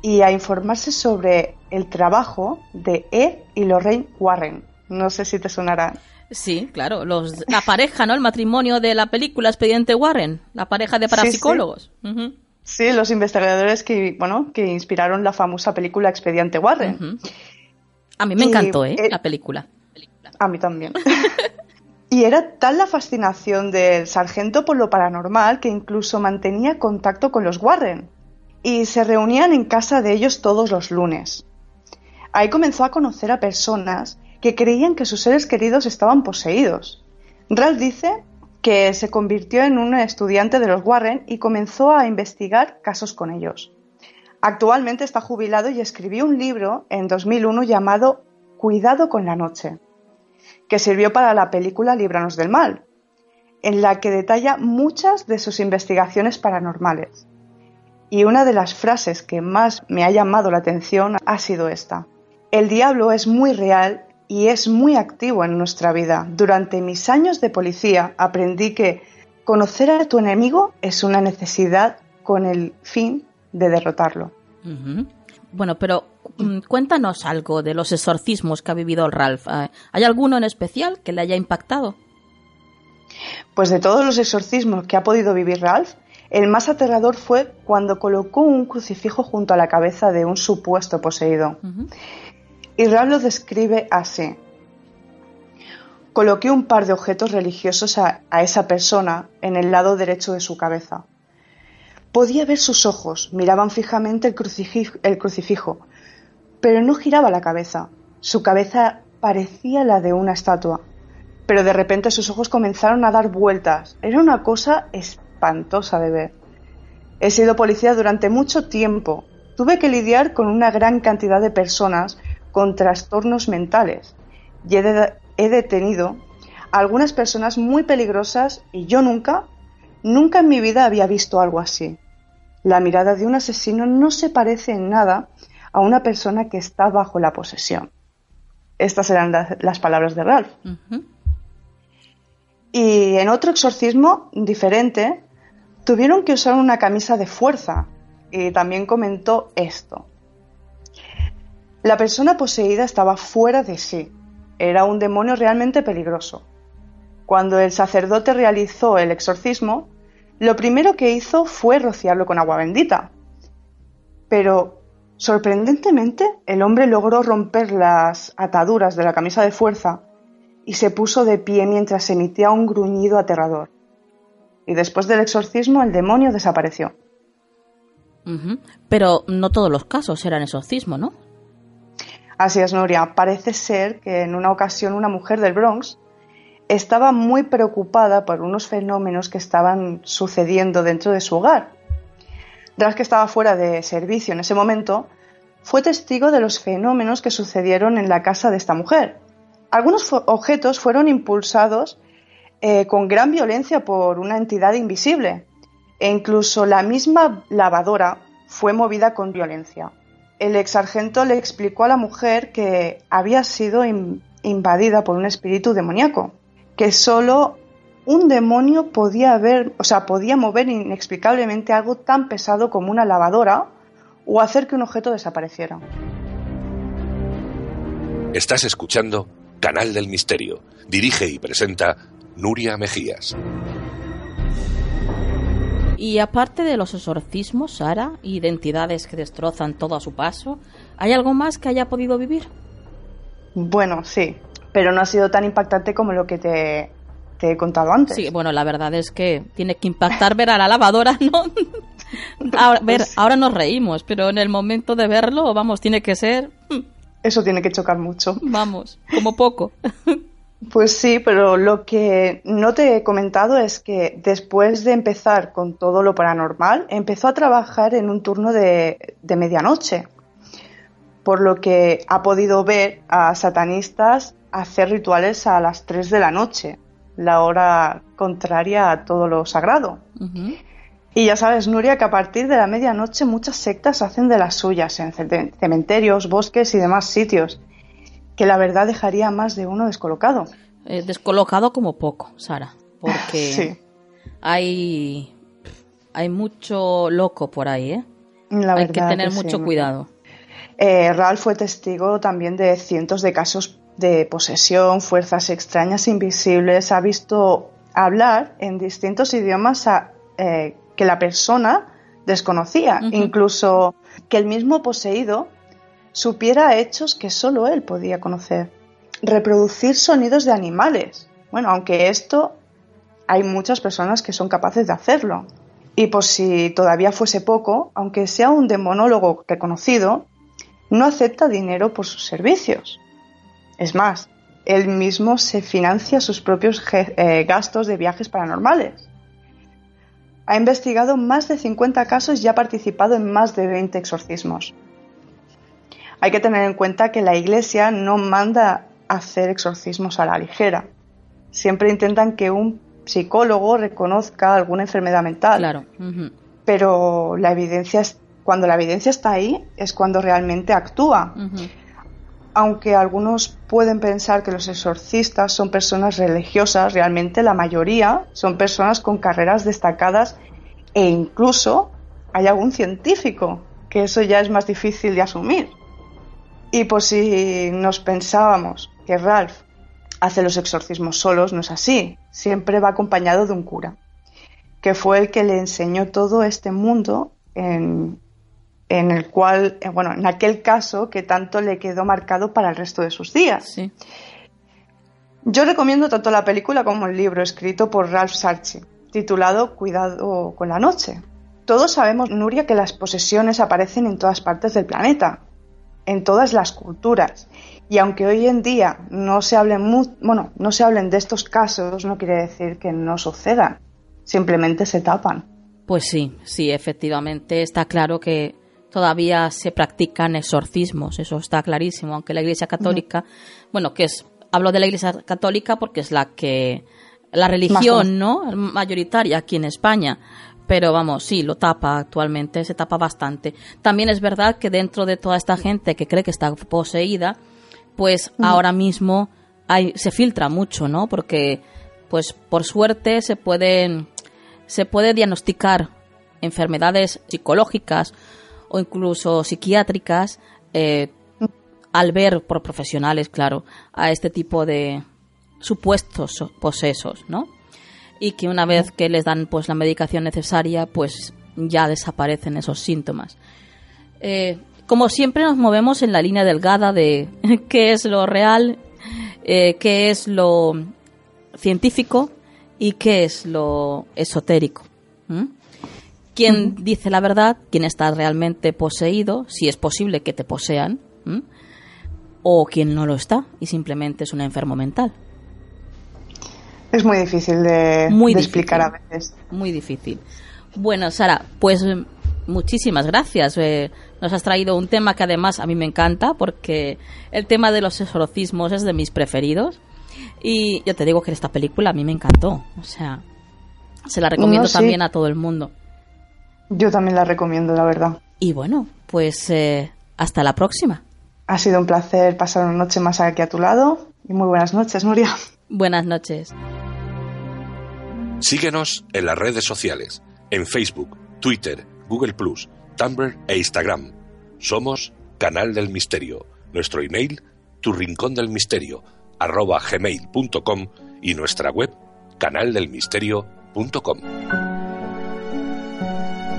y a informarse sobre el trabajo de Ed y Lorraine Warren. No sé si te sonará.
Sí, claro, los, la pareja, ¿no? El matrimonio de la película Expediente Warren, la pareja de parapsicólogos.
Sí, los investigadores que, bueno, que inspiraron la famosa película Expediente Warren.
A mí me
Y,
encantó, ¿eh?
eh,
La película.
A mí también. y era tal la fascinación del sargento por lo paranormal que incluso mantenía contacto con los Warren y se reunían en casa de ellos todos los lunes. Ahí comenzó a conocer a personas que creían que sus seres queridos estaban poseídos. Ralph dice que se convirtió en un estudiante de los Warren y comenzó a investigar casos con ellos. Actualmente está jubilado y escribió un libro en 2001 llamado Cuidado con la noche, que sirvió para la película Líbranos del Mal, en la que detalla muchas de sus investigaciones paranormales. Y una de las frases que más me ha llamado la atención ha sido esta. El diablo es muy real y es muy activo en nuestra vida. Durante mis años de policía aprendí que conocer a tu enemigo es una necesidad con el fin de derrotarlo.
Bueno, pero mm, cuéntanos algo de los exorcismos que ha vivido Ralph. Eh, ¿Hay alguno en especial que le haya impactado?
Pues de todos los exorcismos que ha podido vivir Ralph, el más aterrador fue cuando colocó un crucifijo junto a la cabeza de un supuesto poseído. Y Ralph lo describe así. Coloqué un par de objetos religiosos a, a esa persona en el lado derecho de su cabeza. Podía ver sus ojos, miraban fijamente el crucifijo, pero no giraba la cabeza. Su cabeza parecía la de una estatua, pero de repente sus ojos comenzaron a dar vueltas. Era una cosa espantosa de ver. He sido policía durante mucho tiempo. Tuve que lidiar con una gran cantidad de personas con trastornos mentales y he, de- he detenido a algunas personas muy peligrosas y yo nunca, nunca en mi vida había visto algo así. La mirada de un asesino no se parece en nada a una persona que está bajo la posesión. Estas eran las, las palabras de Ralph. Y en otro exorcismo diferente, tuvieron que usar una camisa de fuerza. Y también comentó esto. La persona poseída estaba fuera de sí. Era un demonio realmente peligroso. Cuando el sacerdote realizó el exorcismo, lo primero que hizo fue rociarlo con agua bendita. Pero, sorprendentemente, el hombre logró romper las ataduras de la camisa de fuerza y se puso de pie mientras emitía un gruñido aterrador. Y después del exorcismo el demonio desapareció.
Pero no todos los casos eran exorcismo, ¿no?
Así es, Nuria. Parece ser que en una ocasión una mujer del Bronx estaba muy preocupada por unos fenómenos que estaban sucediendo dentro de su hogar. Tras que estaba fuera de servicio en ese momento, fue testigo de los fenómenos que sucedieron en la casa de esta mujer. Algunos objetos fueron impulsados eh, con gran violencia por una entidad invisible e incluso la misma lavadora fue movida con violencia. El ex sargento le explicó a la mujer que había sido invadida por un espíritu demoníaco, que solo un demonio podía haber, o sea, podía mover inexplicablemente algo tan pesado como una lavadora o hacer que un objeto desapareciera.
Estás escuchando Canal del Misterio. Dirige y presenta Nuria Mejías.
Y aparte de los exorcismos, Sara, identidades que destrozan todo a su paso, ¿hay algo más que haya podido vivir?
Bueno, sí, pero no ha sido tan impactante como lo que te, he contado antes.
Sí, bueno, la verdad es que tiene que impactar ver a la lavadora, ¿no? ahora, ver, ahora nos reímos, pero en el momento de verlo, vamos, tiene que ser...
Hmm. Eso tiene que chocar mucho.
Vamos, como poco.
Pues sí, pero lo que no te he comentado es que después de empezar con todo lo paranormal, empezó a trabajar en un turno de, medianoche, por lo que ha podido ver a satanistas hacer rituales a las 3 de la noche, la hora contraria a todo lo sagrado. Y ya sabes, Nuria, que a partir de la medianoche muchas sectas hacen de las suyas en cementerios, bosques y demás sitios que la verdad dejaría más de uno descolocado.
Eh, descolocado como poco, Sara, porque hay, hay mucho loco por ahí, ¿eh? hay que tener mucho cuidado.
Eh, Ralph fue testigo también de cientos de casos de posesión, fuerzas extrañas invisibles, ha visto hablar en distintos idiomas eh, que la persona desconocía, incluso que el mismo poseído supiera hechos que solo él podía conocer. Reproducir sonidos de animales. Bueno, aunque esto hay muchas personas que son capaces de hacerlo. Y por si todavía fuese poco, aunque sea un demonólogo reconocido, no acepta dinero por sus servicios. Es más, él mismo se financia sus propios eh, gastos de viajes paranormales. Ha investigado más de 50 casos y ha participado en más de 20 exorcismos. Hay que tener en cuenta que la Iglesia no manda hacer exorcismos a la ligera. Siempre intentan que un psicólogo reconozca alguna enfermedad mental.
Claro.
Pero la evidencia es, cuando la evidencia está ahí es cuando realmente actúa. Aunque algunos pueden pensar que los exorcistas son personas religiosas, realmente la mayoría son personas con carreras destacadas e incluso hay algún científico, que eso ya es más difícil de asumir. Y por si nos pensábamos que Ralph hace los exorcismos solos, no es así. Siempre va acompañado de un cura, que fue el que le enseñó todo este mundo en, el cual, eh, bueno, en aquel caso que tanto le quedó marcado para el resto de sus días. Yo recomiendo tanto la película como el libro escrito por Ralph Sarchi, titulado Cuidado con la noche. Todos sabemos, Nuria, que las posesiones aparecen en todas partes del planeta, en todas las culturas. Y aunque hoy en día no se hablen bueno, no se hablen de estos casos, no quiere decir que no sucedan. Simplemente se tapan.
Pues sí, sí, efectivamente está claro que todavía se practican exorcismos, eso está clarísimo, aunque la Iglesia Católica, bueno, que es hablo de la Iglesia Católica porque es la que la religión, ¿no? mayoritaria aquí en España, pero vamos, sí, lo tapa actualmente, se tapa bastante. También es verdad que dentro de toda esta gente que cree que está poseída, pues ahora mismo hay, se filtra mucho, ¿no? Porque pues por suerte se pueden se puede diagnosticar enfermedades psicológicas o incluso psiquiátricas eh, al ver por profesionales, claro, a este tipo de supuestos posesos, ¿no? Y que una vez que les dan pues la medicación necesaria, pues ya desaparecen esos síntomas. Eh, como siempre nos movemos en la línea delgada de qué es lo real, eh, qué es lo científico y qué es lo esotérico. ¿Quién dice la verdad? ¿Quién está realmente poseído? Si es posible que te posean. O quién no lo está y simplemente es un enfermo mental.
Es muy difícil de, muy explicar a veces.
Muy difícil. Bueno, Sara, pues muchísimas gracias. Eh, nos has traído un tema que además a mí me encanta porque el tema de los exorcismos es de mis preferidos. Y yo te digo que esta película a mí me encantó. O sea, se la recomiendo también a todo el mundo.
Yo también la recomiendo, la verdad.
Y bueno, pues eh, hasta la próxima.
Ha sido un placer pasar una noche más aquí a tu lado. Y muy buenas noches, Nuria.
Buenas noches.
Síguenos en las redes sociales, en Facebook, Twitter, Google Tumblr e Instagram. Somos Canal del Misterio. Nuestro email, tu rincón del misterio, arroba gmail.com y nuestra web, canaldelmisterio.com.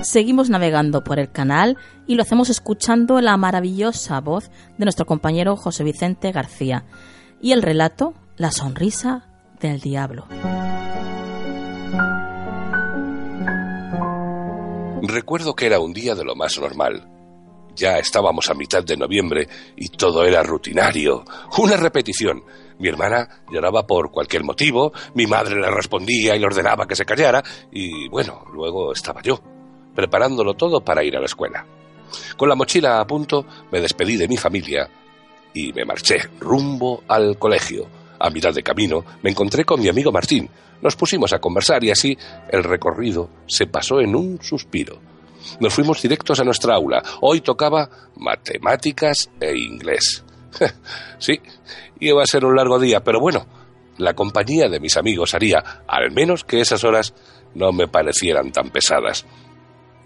Seguimos navegando por el canal y lo hacemos escuchando la maravillosa voz de nuestro compañero José Vicente García y el relato La sonrisa del diablo.
Recuerdo que era un día de lo más normal. Ya estábamos a mitad de noviembre y todo era rutinario, una repetición. Mi hermana lloraba por cualquier motivo, mi madre le respondía y le ordenaba que se callara, y bueno, luego estaba yo, preparándolo todo para ir a la escuela. Con la mochila a punto, me despedí de mi familia y me marché rumbo al colegio. A mitad de camino me encontré con mi amigo Martín, nos pusimos a conversar y así el recorrido se pasó en un suspiro. Nos fuimos directos a nuestra aula. Hoy tocaba matemáticas e inglés. sí, iba a ser un largo día, pero bueno, la compañía de mis amigos haría al menos que esas horas no me parecieran tan pesadas.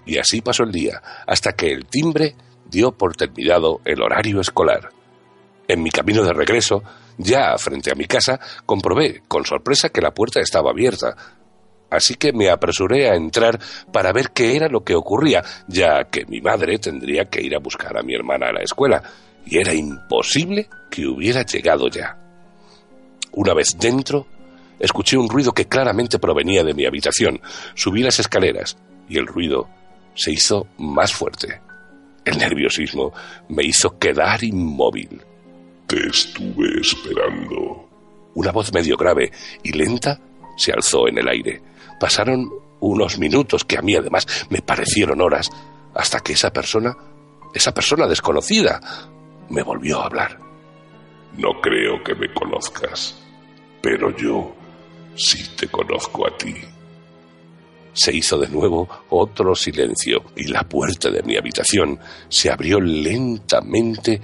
Y así pasó el día, hasta que el timbre dio por terminado el horario escolar. En mi camino de regreso, ya frente a mi casa, comprobé con sorpresa que la puerta estaba abierta. Así que me apresuré a entrar para ver qué era lo que ocurría, ya que mi madre tendría que ir a buscar a mi hermana a la escuela, y era imposible que hubiera llegado ya. Una vez dentro, escuché un ruido que claramente provenía de mi habitación. Subí las escaleras y el ruido se hizo más fuerte. El nerviosismo me hizo quedar inmóvil.
Te estuve esperando.
Una voz medio grave y lenta se alzó en el aire. Pasaron unos minutos que a mí además me parecieron horas, hasta que esa persona, esa persona desconocida, me volvió a hablar.
No creo que me conozcas, pero yo sí te conozco a ti.
Se hizo de nuevo otro silencio y la puerta de mi habitación se abrió lentamente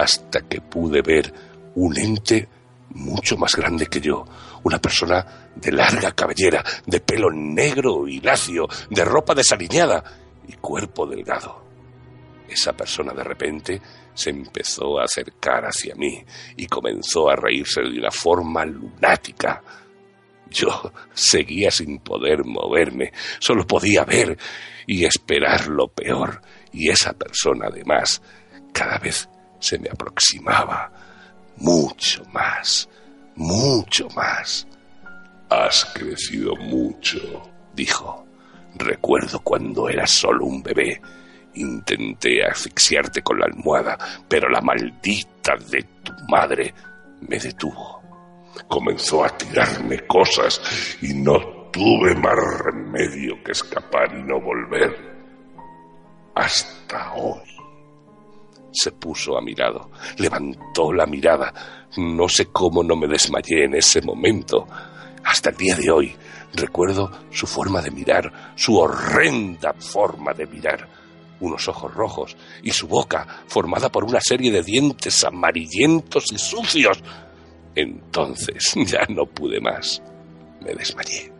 hasta que pude ver un ente mucho más grande que yo, una persona de larga cabellera, de pelo negro y lacio, de ropa desaliñada y cuerpo delgado. Esa persona de repente se empezó a acercar hacia mí y comenzó a reírse de una forma lunática. Yo seguía sin poder moverme, solo podía ver y esperar lo peor, y esa persona además cada vez se me aproximaba mucho más, mucho más.
Has crecido mucho,
dijo. Recuerdo cuando eras solo un bebé. Intenté asfixiarte con la almohada, pero la maldita de tu madre me detuvo.
Comenzó a tirarme cosas y no tuve más remedio que escapar y no volver. Hasta hoy
se puso a mi lado, levantó la mirada. No sé cómo no me desmayé en ese momento. Hasta el día de hoy recuerdo su forma de mirar, su horrenda forma de mirar. Unos ojos rojos y su boca formada por una serie de dientes amarillentos y sucios. Entonces ya no pude más. Me desmayé.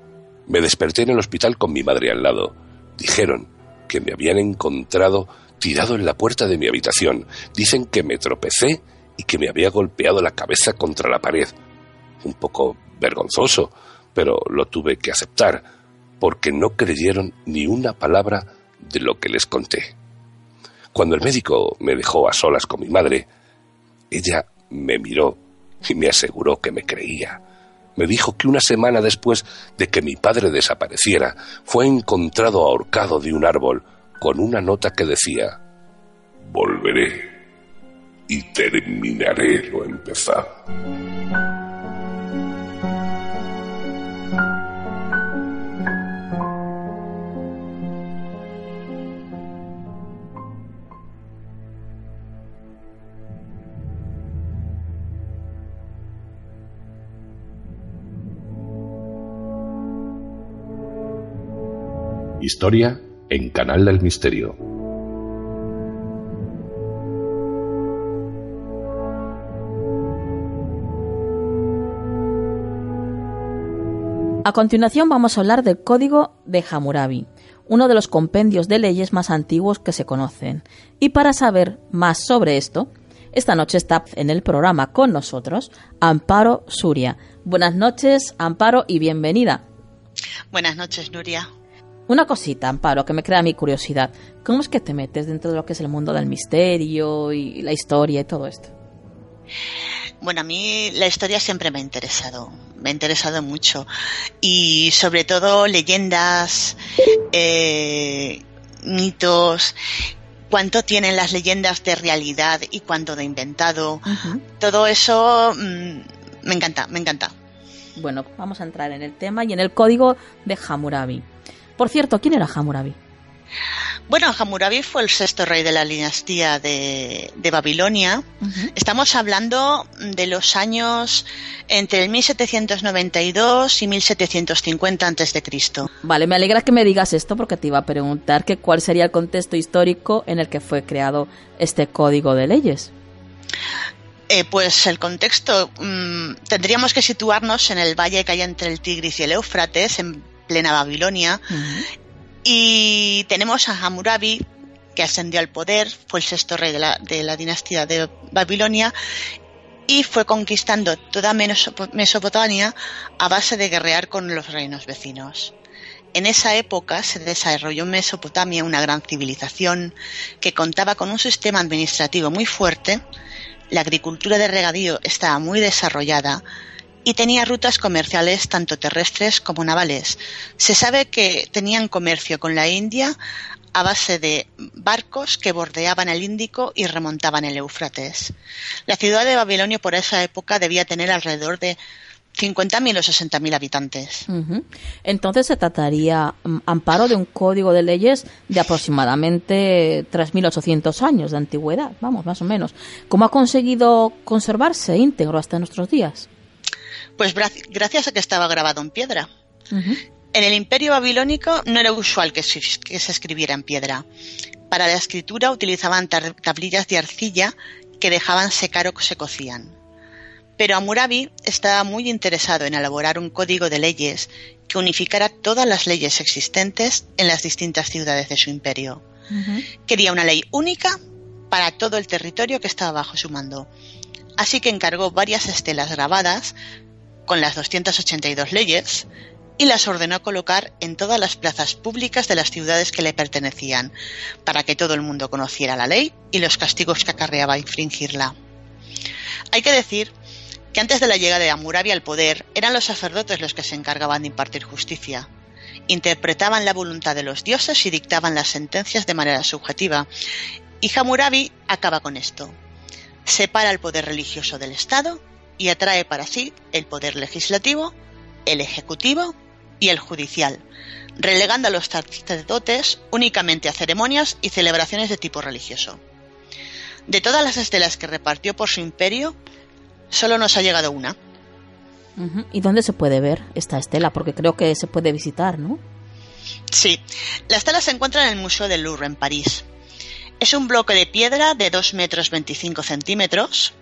Me desperté en el hospital con mi madre al lado. Dijeron que me habían encontrado tirado en la puerta de mi habitación. Dicen que me tropecé y que me había golpeado la cabeza contra la pared. Un poco vergonzoso, pero lo tuve que aceptar, porque no creyeron ni una palabra de lo que les conté. Cuando el médico me dejó a solas con mi madre, ella me miró y me aseguró que me creía. Me dijo que una semana después de que mi padre desapareciera, fue encontrado ahorcado de un árbol con una nota que decía, Volveré y terminaré lo empezado. Historia en Canal del Misterio.
A continuación vamos a hablar del Código de Hammurabi, uno de los compendios de leyes más antiguos que se conocen. Y para saber más sobre esto, esta noche está en el programa con nosotros Amparo Suria. Buenas noches, Amparo, y bienvenida.
Buenas noches, Nuria.
Una cosita, Amparo, que me crea mi curiosidad. ¿Cómo es que te metes dentro de lo que es el mundo del misterio y la historia y todo esto?
Bueno, a mí la historia siempre me ha interesado, me ha interesado mucho. Y sobre todo leyendas, eh, mitos, cuánto tienen las leyendas de realidad y cuánto de inventado. Todo eso mm, me encanta, me encanta.
Bueno, vamos a entrar en el tema y en el código de Hammurabi. Por cierto, ¿quién era Hammurabi?
Bueno, Hammurabi fue el sexto rey de la dinastía de, Babilonia. Estamos hablando de los años entre el 1792 y 1750 a.C.
Vale, me alegra que me digas esto porque te iba a preguntar que cuál sería el contexto histórico en el que fue creado este código de leyes.
Eh, pues el contexto mm, tendríamos que situarnos en el valle que hay entre el Tigris y el Éufrates, en plena Babilonia. Y tenemos a Hammurabi, que ascendió al poder, fue el sexto rey de la, de la dinastía de Babilonia y fue conquistando toda Mesopotamia a base de guerrear con los reinos vecinos. En esa época se desarrolló en Mesopotamia una gran civilización que contaba con un sistema administrativo muy fuerte, la agricultura de regadío estaba muy desarrollada y tenía rutas comerciales tanto terrestres como navales. Se sabe que tenían comercio con la India a base de barcos que bordeaban el Índico y remontaban el Éufrates. La ciudad de Babilonia por esa época debía tener alrededor de 50.000 o 60.000 habitantes.
Entonces se trataría, mm, amparo, de un código de leyes de aproximadamente 3.800 años de antigüedad, vamos, más o menos. ¿Cómo ha conseguido conservarse íntegro hasta nuestros días?
Pues gracias a que estaba grabado en piedra. En el imperio babilónico no era usual que se, escribiera en piedra. Para la escritura utilizaban tablillas de arcilla que dejaban secar o se cocían. Pero Amurabi estaba muy interesado en elaborar un código de leyes que unificara todas las leyes existentes en las distintas ciudades de su imperio. Quería una ley única para todo el territorio que estaba bajo su mando. Así que encargó varias estelas grabadas con las 282 leyes y las ordenó colocar en todas las plazas públicas de las ciudades que le pertenecían, para que todo el mundo conociera la ley y los castigos que acarreaba infringirla. Hay que decir que antes de la llegada de Hammurabi al poder eran los sacerdotes los que se encargaban de impartir justicia. Interpretaban la voluntad de los dioses y dictaban las sentencias de manera subjetiva. Y Hammurabi acaba con esto. Separa el poder religioso del Estado y atrae para sí el poder legislativo, el ejecutivo y el judicial, relegando a los sacerdotes únicamente a ceremonias y celebraciones de tipo religioso. De todas las estelas que repartió por su imperio, solo nos ha llegado una.
¿Y dónde se puede ver esta estela? Porque creo que se puede visitar, ¿no?
Sí, la estela se encuentra en el Museo del Louvre, en París. Es un bloque de piedra de 2 metros 25 centímetros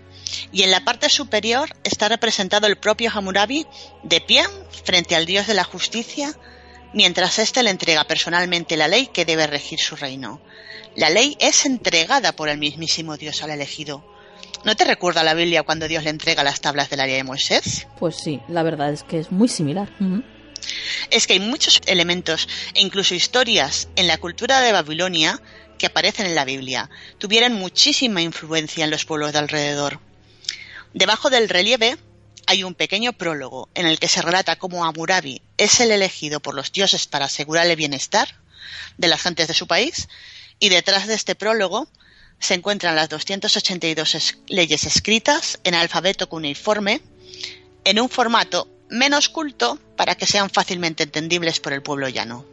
y en la parte superior está representado el propio Hammurabi de pie frente al dios de la justicia, mientras éste le entrega personalmente la ley que debe regir su reino. La ley es entregada por el mismísimo Dios al elegido. ¿No te recuerda la Biblia cuando Dios le entrega las tablas de la ley de Moisés?
Pues sí, la verdad es que es muy similar.
Es que hay muchos elementos e incluso historias en la cultura de Babilonia que aparecen en la Biblia. Tuvieron muchísima influencia en los pueblos de alrededor. Debajo del relieve hay un pequeño prólogo en el que se relata cómo Amurabi es el elegido por los dioses para asegurar el bienestar de las gentes de su país y detrás de este prólogo se encuentran las 282 leyes escritas en alfabeto cuneiforme en un formato menos culto para que sean fácilmente entendibles por el pueblo llano.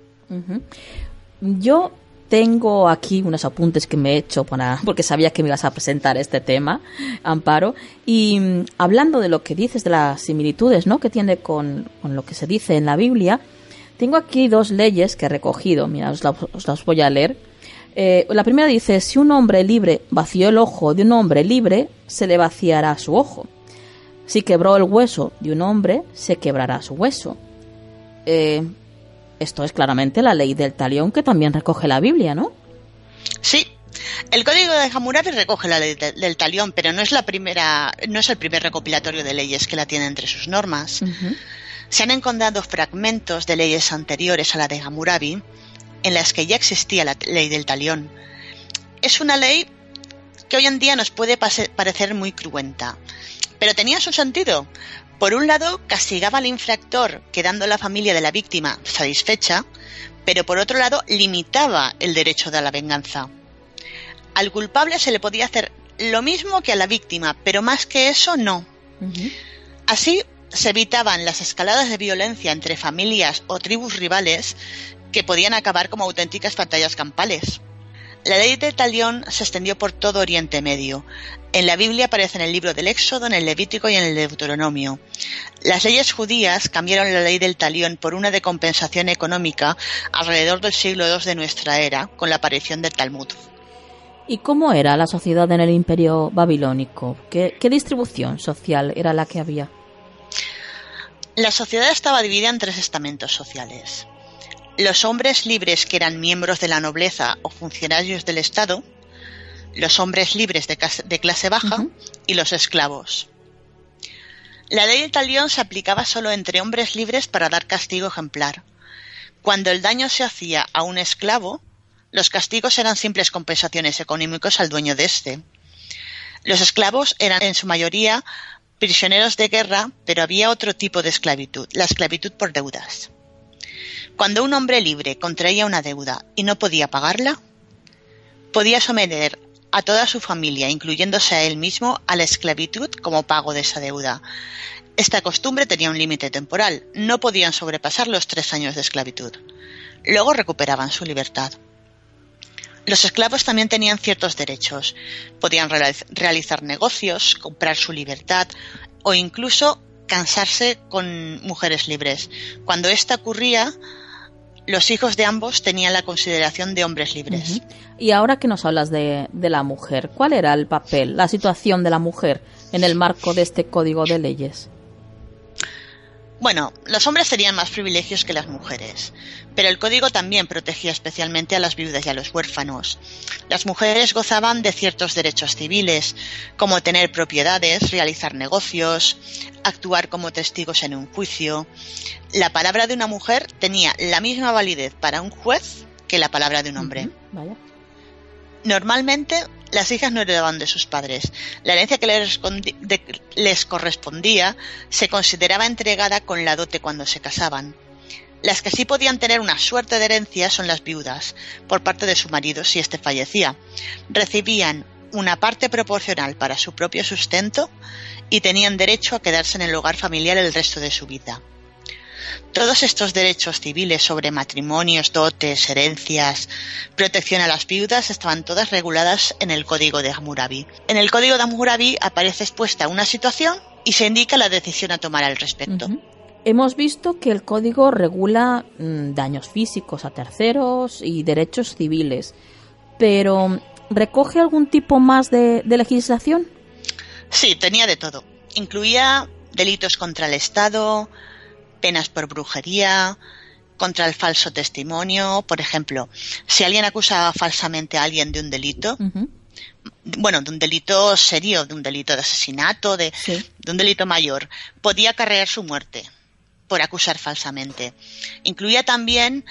Yo tengo aquí unos apuntes que me he hecho para, porque sabía que me ibas a presentar este tema, Amparo. Y mm, hablando de lo que dices, de las similitudes ¿no? que tiene con, lo que se dice en la Biblia, tengo aquí dos leyes que he recogido. Mira, os, las voy a leer. Eh, la primera dice, si un hombre libre vació el ojo de un hombre libre, se le vaciará su ojo. Si quebró el hueso de un hombre, se quebrará su hueso. Eh, esto es claramente la ley del talión que también recoge la Biblia, ¿no?
Sí. El código de Hammurabi recoge la ley del talión, pero no es la primera, no es el primer recopilatorio de leyes que la tiene entre sus normas. Se han encontrado fragmentos de leyes anteriores a la de Hammurabi en las que ya existía la ley del talión. Es una ley que hoy en día nos puede parecer muy cruenta, pero tenía su sentido, por un lado, castigaba al infractor quedando la familia de la víctima satisfecha, pero por otro lado, limitaba el derecho de la venganza. Al culpable se le podía hacer lo mismo que a la víctima, pero más que eso no. Así se evitaban las escaladas de violencia entre familias o tribus rivales que podían acabar como auténticas batallas campales. La ley de Talión se extendió por todo Oriente Medio. En la Biblia aparece en el libro del Éxodo, en el Levítico y en el Deuteronomio. Las leyes judías cambiaron la ley del talión por una de compensación económica alrededor del siglo II de nuestra era, con la aparición del Talmud.
¿Y cómo era la sociedad en el imperio babilónico? ¿Qué, qué distribución social era la que había?
La sociedad estaba dividida en tres estamentos sociales los hombres libres que eran miembros de la nobleza o funcionarios del Estado, los hombres libres de, clase baja y los esclavos. La ley del talión se aplicaba solo entre hombres libres para dar castigo ejemplar. Cuando el daño se hacía a un esclavo, los castigos eran simples compensaciones económicas al dueño de éste. Los esclavos eran en su mayoría prisioneros de guerra, pero había otro tipo de esclavitud, la esclavitud por deudas. Cuando un hombre libre contraía una deuda y no podía pagarla, podía someter a toda su familia, incluyéndose a él mismo, a la esclavitud como pago de esa deuda. Esta costumbre tenía un límite temporal, no podían sobrepasar los tres años de esclavitud. Luego recuperaban su libertad. Los esclavos también tenían ciertos derechos. Podían realizar negocios, comprar su libertad o incluso cansarse con mujeres libres. Cuando esto ocurría, los hijos de ambos tenían la consideración de hombres libres.
Y ahora que nos hablas de, de, la mujer, ¿cuál era el papel, la situación de la mujer en el marco de este código de leyes?
Bueno, los hombres tenían más privilegios que las mujeres, pero el código también protegía especialmente a las viudas y a los huérfanos. Las mujeres gozaban de ciertos derechos civiles, como tener propiedades, realizar negocios, actuar como testigos en un juicio. La palabra de una mujer tenía la misma validez para un juez que la palabra de un hombre. Normalmente las hijas no heredaban de sus padres. La herencia que les, correspondía se consideraba entregada con la dote cuando se casaban. Las que sí podían tener una suerte de herencia son las viudas, por parte de su marido si éste fallecía. Recibían una parte proporcional para su propio sustento y tenían derecho a quedarse en el hogar familiar el resto de su vida. Todos estos derechos civiles sobre matrimonios, dotes, herencias, protección a las viudas estaban todas reguladas en el Código de Hammurabi. En el Código de Hammurabi aparece expuesta una situación y se indica la decisión a tomar al respecto.
Hemos visto que el código regula mm, daños físicos a terceros y derechos civiles, pero ¿recoge algún tipo más de legislación?
Sí, tenía de todo. Incluía delitos contra el Estado, penas por brujería, contra el falso testimonio. Por ejemplo, si alguien acusaba falsamente a alguien de un delito, bueno, de un delito serio, de un delito de asesinato, de, de un delito mayor, podía acarrear su muerte por acusar falsamente. Incluía también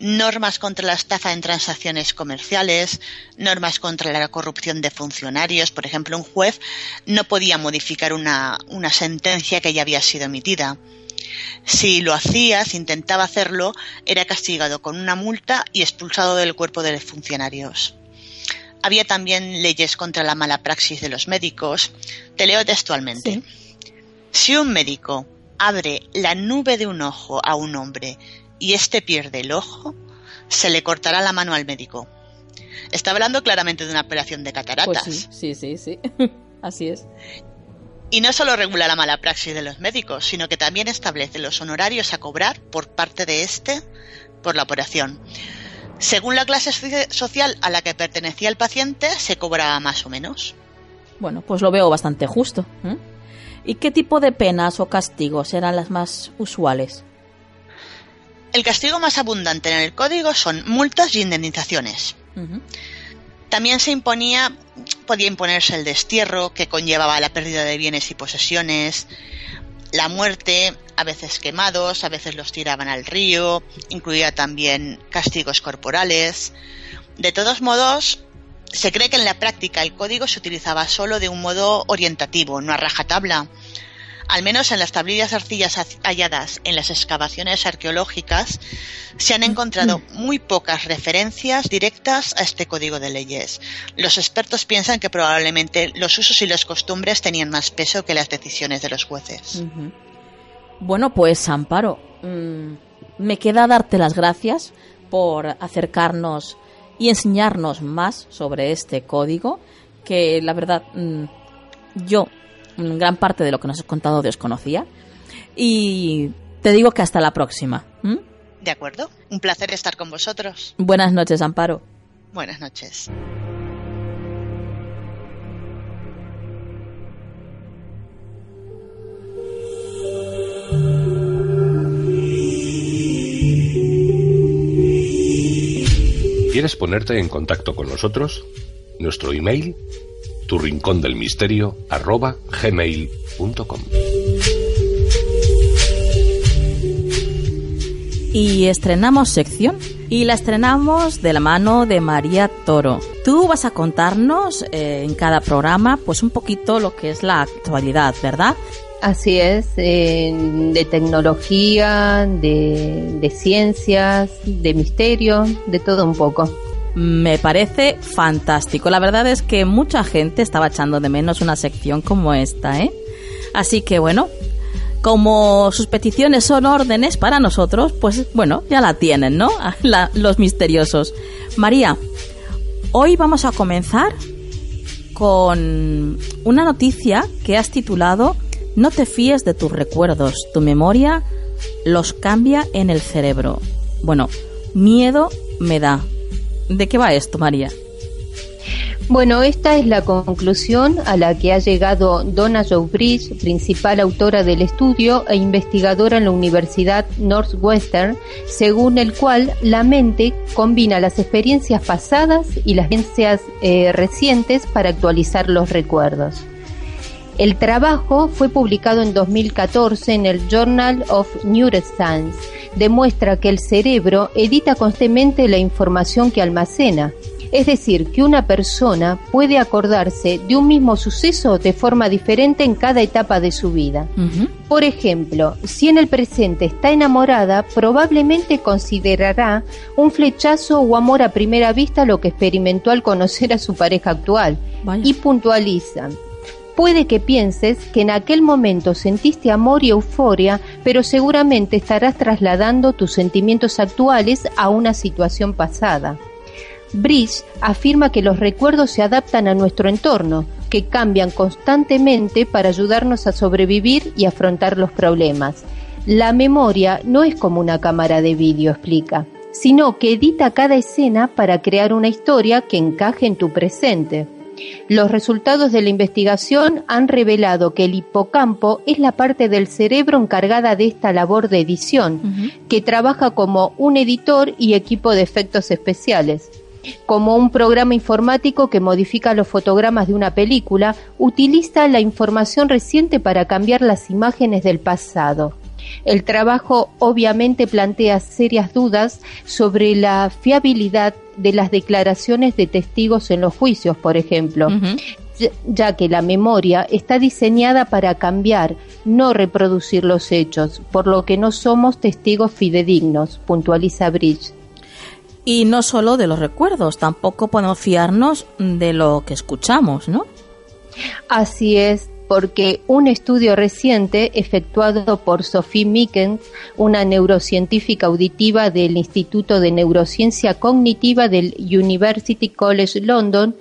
normas contra la estafa en transacciones comerciales, normas contra la corrupción de funcionarios. Por ejemplo, un juez no podía modificar una, una sentencia que ya había sido emitida. Si lo hacía, si intentaba hacerlo, era castigado con una multa y expulsado del cuerpo de los funcionarios. Había también leyes contra la mala praxis de los médicos. Te leo textualmente. Si un médico abre la nube de un ojo a un hombre y éste pierde el ojo, se le cortará la mano al médico. Está hablando claramente de una operación de cataratas.
Pues sí, sí, sí, Así es.
Y no solo regula la mala praxis de los médicos, sino que también establece los honorarios a cobrar por parte de este por la operación. Según la clase social a la que pertenecía el paciente, se cobraba más o menos.
Bueno, pues lo veo bastante justo. ¿eh? ¿Y qué tipo de penas o castigos eran las más usuales?
El castigo más abundante en el código son multas y indemnizaciones. También se imponía, podía imponerse el destierro, que conllevaba la pérdida de bienes y posesiones, la muerte, a veces quemados, a veces los tiraban al río, incluía también castigos corporales. De todos modos, se cree que en la práctica el código se utilizaba solo de un modo orientativo, no a rajatabla, al menos en las tablillas de arcillas halladas en las excavaciones arqueológicas, se han encontrado mm. muy pocas referencias directas a este código de leyes. Los expertos piensan que probablemente los usos y las costumbres tenían más peso que las decisiones de los jueces.
Bueno, pues Amparo, mm, me queda darte las gracias por acercarnos y enseñarnos más sobre este código que la verdad mm, yo gran parte de lo que nos has contado desconocía. Y te digo que hasta la próxima.
De acuerdo. Un placer estar con vosotros.
Buenas noches, Amparo.
Buenas noches.
¿Quieres ponerte en contacto con nosotros? Nuestro email tu rincón del misterio arroba gmail.com.
Y estrenamos sección y la estrenamos de la mano de María Toro. Tú vas a contarnos eh, en cada programa pues un poquito lo que es la actualidad, ¿verdad?
Así es, eh, de tecnología, de, de ciencias, de misterio, de todo un poco
me parece fantástico. La verdad es que mucha gente estaba echando de menos una sección como esta, ¿eh? Así que bueno, como sus peticiones son órdenes para nosotros, pues bueno, ya la tienen, ¿no? los misteriosos. María, hoy vamos a comenzar con una noticia que has titulado No te fíes de tus recuerdos, tu memoria los cambia en el cerebro. Bueno, miedo me da, ¿De qué va esto, María?
Bueno, esta es la conclusión a la que ha llegado Donna Joe Bridge, principal autora del estudio e investigadora en la Universidad Northwestern, según el cual la mente combina las experiencias pasadas y las experiencias eh, recientes para actualizar los recuerdos. El trabajo fue publicado en 2014 en el Journal of Neuroscience demuestra que el cerebro edita constantemente la información que almacena. Es decir, que una persona puede acordarse de un mismo suceso de forma diferente en cada etapa de su vida. Por ejemplo, si en el presente está enamorada, probablemente considerará un flechazo o amor a primera vista lo que experimentó al conocer a su pareja actual. Y puntualiza, Puede que pienses que en aquel momento sentiste amor y euforia, pero seguramente estarás trasladando tus sentimientos actuales a una situación pasada. Bridge afirma que los recuerdos se adaptan a nuestro entorno, que cambian constantemente para ayudarnos a sobrevivir y afrontar los problemas. La memoria no es como una cámara de vídeo, explica, sino que edita cada escena para crear una historia que encaje en tu presente. Los resultados de la investigación han revelado que el hipocampo es la parte del cerebro encargada de esta labor de edición, que trabaja como un editor y equipo de efectos especiales. Como un programa informático que modifica los fotogramas de una película, utiliza la información reciente para cambiar las imágenes del pasado. El trabajo obviamente plantea serias dudas sobre la fiabilidad de las declaraciones de testigos en los juicios, por ejemplo, ya que la memoria está diseñada para cambiar, no reproducir los hechos, por lo que no somos testigos fidedignos, puntualiza Bridge.
Y no solo de los recuerdos, tampoco podemos fiarnos de lo que escuchamos, ¿no?
Así es, porque un estudio reciente efectuado por Sophie Mickens, una neurocientífica auditiva del Instituto de Neurociencia Cognitiva del University College London,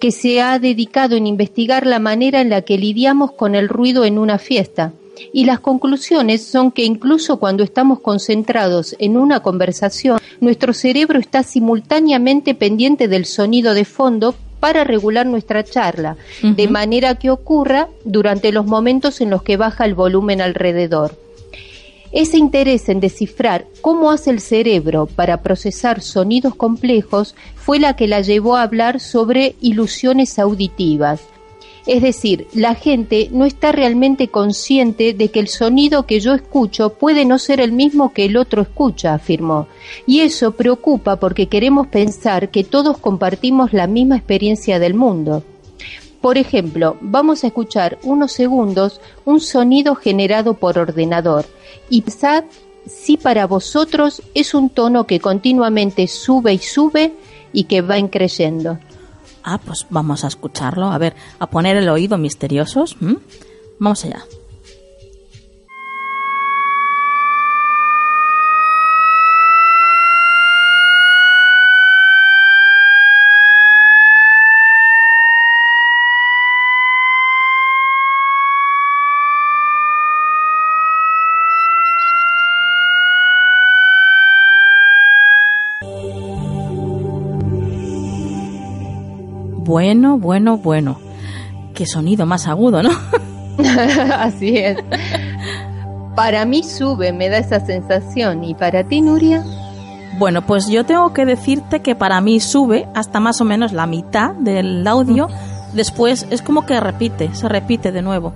que se ha dedicado en investigar la manera en la que lidiamos con el ruido en una fiesta. Y las conclusiones son que incluso cuando estamos concentrados en una conversación, nuestro cerebro está simultáneamente pendiente del sonido de fondo para regular nuestra charla, de manera que ocurra durante los momentos en los que baja el volumen alrededor. Ese interés en descifrar cómo hace el cerebro para procesar sonidos complejos fue la que la llevó a hablar sobre ilusiones auditivas, es decir, la gente no está realmente consciente de que el sonido que yo escucho puede no ser el mismo que el otro escucha, afirmó. Y eso preocupa porque queremos pensar que todos compartimos la misma experiencia del mundo. Por ejemplo, vamos a escuchar unos segundos un sonido generado por ordenador y pensad si para vosotros es un tono que continuamente sube y sube y que va increyendo.
Ah, pues vamos a escucharlo. A ver, a poner el oído misteriosos. Vamos allá. Bueno, bueno, bueno. Qué sonido más agudo, ¿no?
Así es. Para mí sube, me da esa sensación. ¿Y para ti, Nuria?
Bueno, pues yo tengo que decirte que para mí sube hasta más o menos la mitad del audio. Después es como que repite, se repite de nuevo.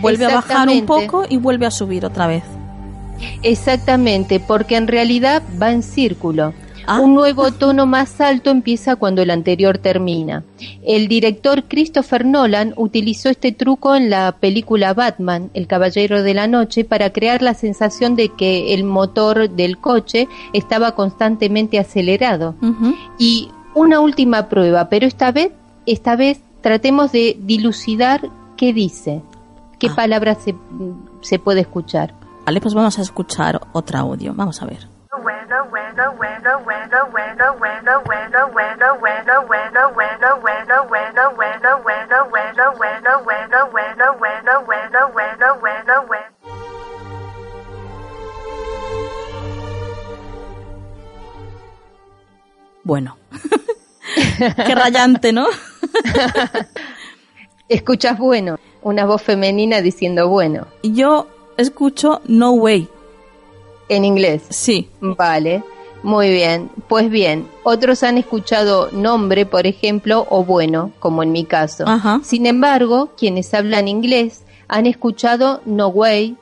Vuelve a bajar un poco y vuelve a subir otra vez.
Exactamente, porque en realidad va en círculo. Ah. Un nuevo tono más alto empieza cuando el anterior termina. El director Christopher Nolan utilizó este truco en la película Batman, El Caballero de la Noche, para crear la sensación de que el motor del coche estaba constantemente acelerado. Y una última prueba, pero esta vez, esta vez tratemos de dilucidar qué dice, qué ah. palabras se, se puede escuchar.
Vale, pues vamos a escuchar otro audio. Vamos a ver. Bueno, qué rayante, ¿no?
Escuchas bueno, una voz femenina diciendo bueno.
Yo escucho no way.
En inglés.
Sí.
Vale. Muy bien, pues bien, otros han escuchado nombre, por ejemplo, o bueno, como en mi caso. Sin embargo, quienes hablan inglés han escuchado no way,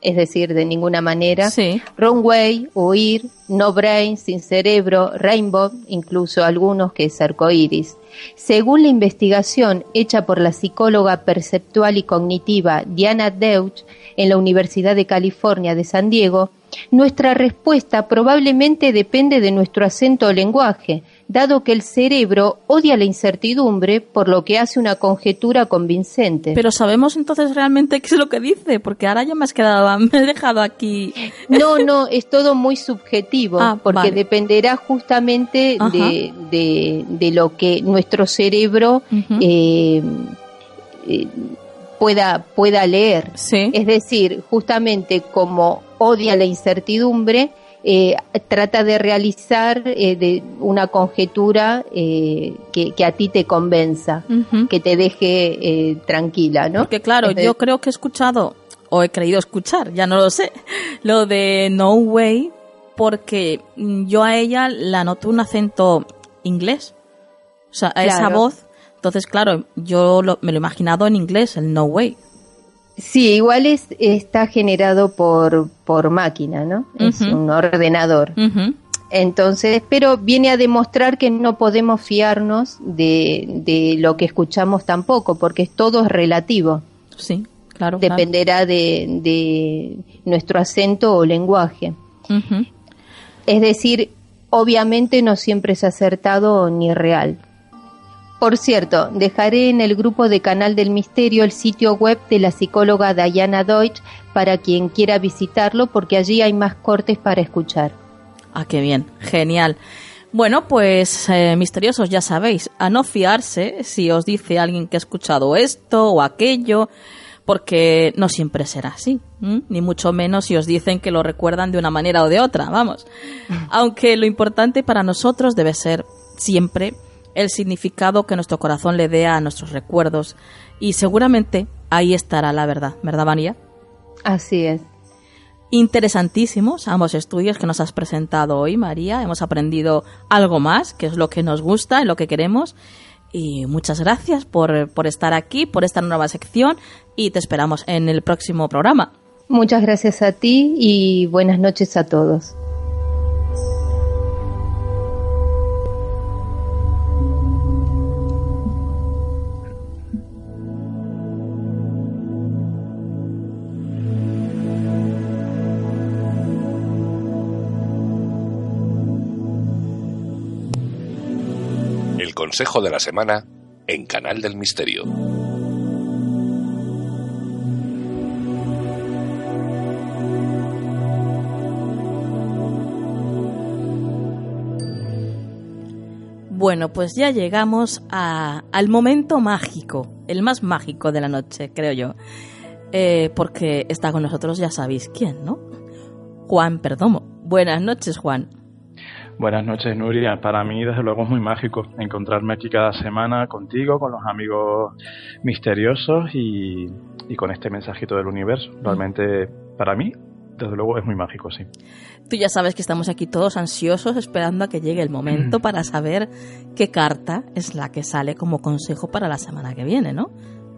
es decir, de ninguna manera, wrong way, huir, no brain, sin cerebro, rainbow, incluso algunos que es arcoiris. Según la investigación hecha por la psicóloga perceptual y cognitiva Diana Deutsch en la Universidad de California de San Diego, nuestra respuesta probablemente depende de nuestro acento o lenguaje, dado que el cerebro odia la incertidumbre, por lo que hace una conjetura convincente.
Pero sabemos entonces realmente qué es lo que dice, porque ahora ya me has quedado, me he dejado aquí.
No, no, es todo muy subjetivo, ah, porque dependerá justamente de, de, lo que nuestro cerebro eh, eh, pueda, pueda leer. Es decir, justamente como odia la incertidumbre, eh, trata de realizar eh, de una conjetura eh, que, a ti te convenza, que te deje tranquila, ¿no?
Porque claro, yo creo que he escuchado, o he creído escuchar, ya no lo sé, lo de No Way, porque yo a ella la noto un acento inglés. O sea, a esa voz. Entonces, claro, yo me lo he imaginado en inglés, el No Way.
Sí, igual es, está generado por, por máquina, ¿no? Es un ordenador. Entonces, pero viene a demostrar que no podemos fiarnos de, de, lo que escuchamos tampoco, porque todo es relativo.
Sí, claro.
Dependerá De, de, nuestro acento o lenguaje. Es decir, obviamente no siempre es acertado ni real. Por cierto, dejaré en el grupo de Canal del Misterio el sitio web de la psicóloga Diana Deutsch para quien quiera visitarlo porque allí hay más cortes para escuchar.
Ah, qué bien, genial. Bueno, pues eh, misteriosos, ya sabéis, a no fiarse si os dice alguien que ha escuchado esto o aquello, porque no siempre será así, ni mucho menos si os dicen que lo recuerdan de una manera o de otra, vamos. Aunque lo importante para nosotros debe ser siempre el significado que nuestro corazón le dé a nuestros recuerdos y seguramente ahí estará la verdad, ¿verdad, Vania?
Así es.
Interesantísimos ambos estudios que nos has presentado hoy, María. Hemos aprendido algo más, que es lo que nos gusta y lo que queremos. Y muchas gracias por, por estar aquí, por esta nueva sección y te esperamos en el próximo programa.
Muchas gracias a ti y buenas noches a todos.
Consejo de la semana en Canal del Misterio.
Bueno, pues ya llegamos al momento mágico, el más mágico de la noche, creo yo. Eh, porque está con nosotros, ya sabéis quién, ¿no? Juan Perdomo. Buenas noches, Juan.
Buenas noches, Nuria. Para mí, desde luego, es muy mágico encontrarme aquí cada semana contigo, con los amigos misteriosos y, con este mensajito del universo. Realmente, para mí, desde luego, es muy mágico, sí.
Tú ya sabes que estamos aquí todos ansiosos esperando a que llegue el momento para saber qué carta es la que sale como consejo para la semana que viene, ¿no?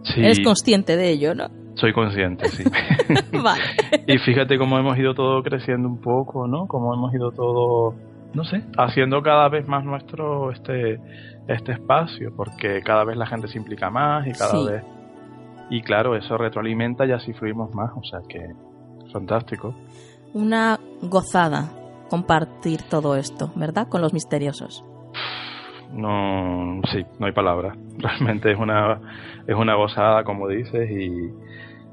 Sí. Eres consciente de ello, ¿no?
Soy consciente, sí. vale. y fíjate cómo hemos ido todo creciendo un poco, ¿no? Cómo hemos ido todo no sé, haciendo cada vez más nuestro este, este espacio, porque cada vez la gente se implica más y cada vez... Y claro, eso retroalimenta y así fluimos más, o sea que fantástico.
Una gozada compartir todo esto, ¿verdad? Con los misteriosos.
No, sí, no hay palabra. Realmente es una, es una gozada, como dices, y,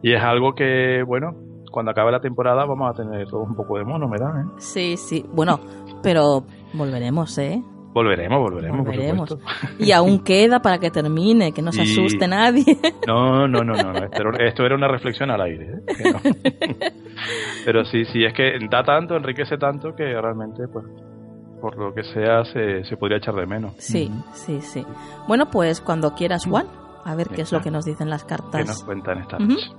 y es algo que, bueno, cuando acabe la temporada vamos a tener todo un poco de mono, ¿verdad? ¿Eh?
Sí, sí. Bueno, pero volveremos, ¿eh?
Volveremos, volveremos, volveremos.
Y aún queda para que termine, que no se asuste nadie.
No, no, no, no, Esto, era una reflexión al aire. ¿eh? Pero sí, sí, es que da tanto, enriquece tanto que realmente, pues, por lo que sea, se, se podría echar de menos.
Sí, sí, sí. Bueno, pues cuando quieras, Juan, a ver qué es lo que nos dicen las cartas.
Que nos cuentan esta noche.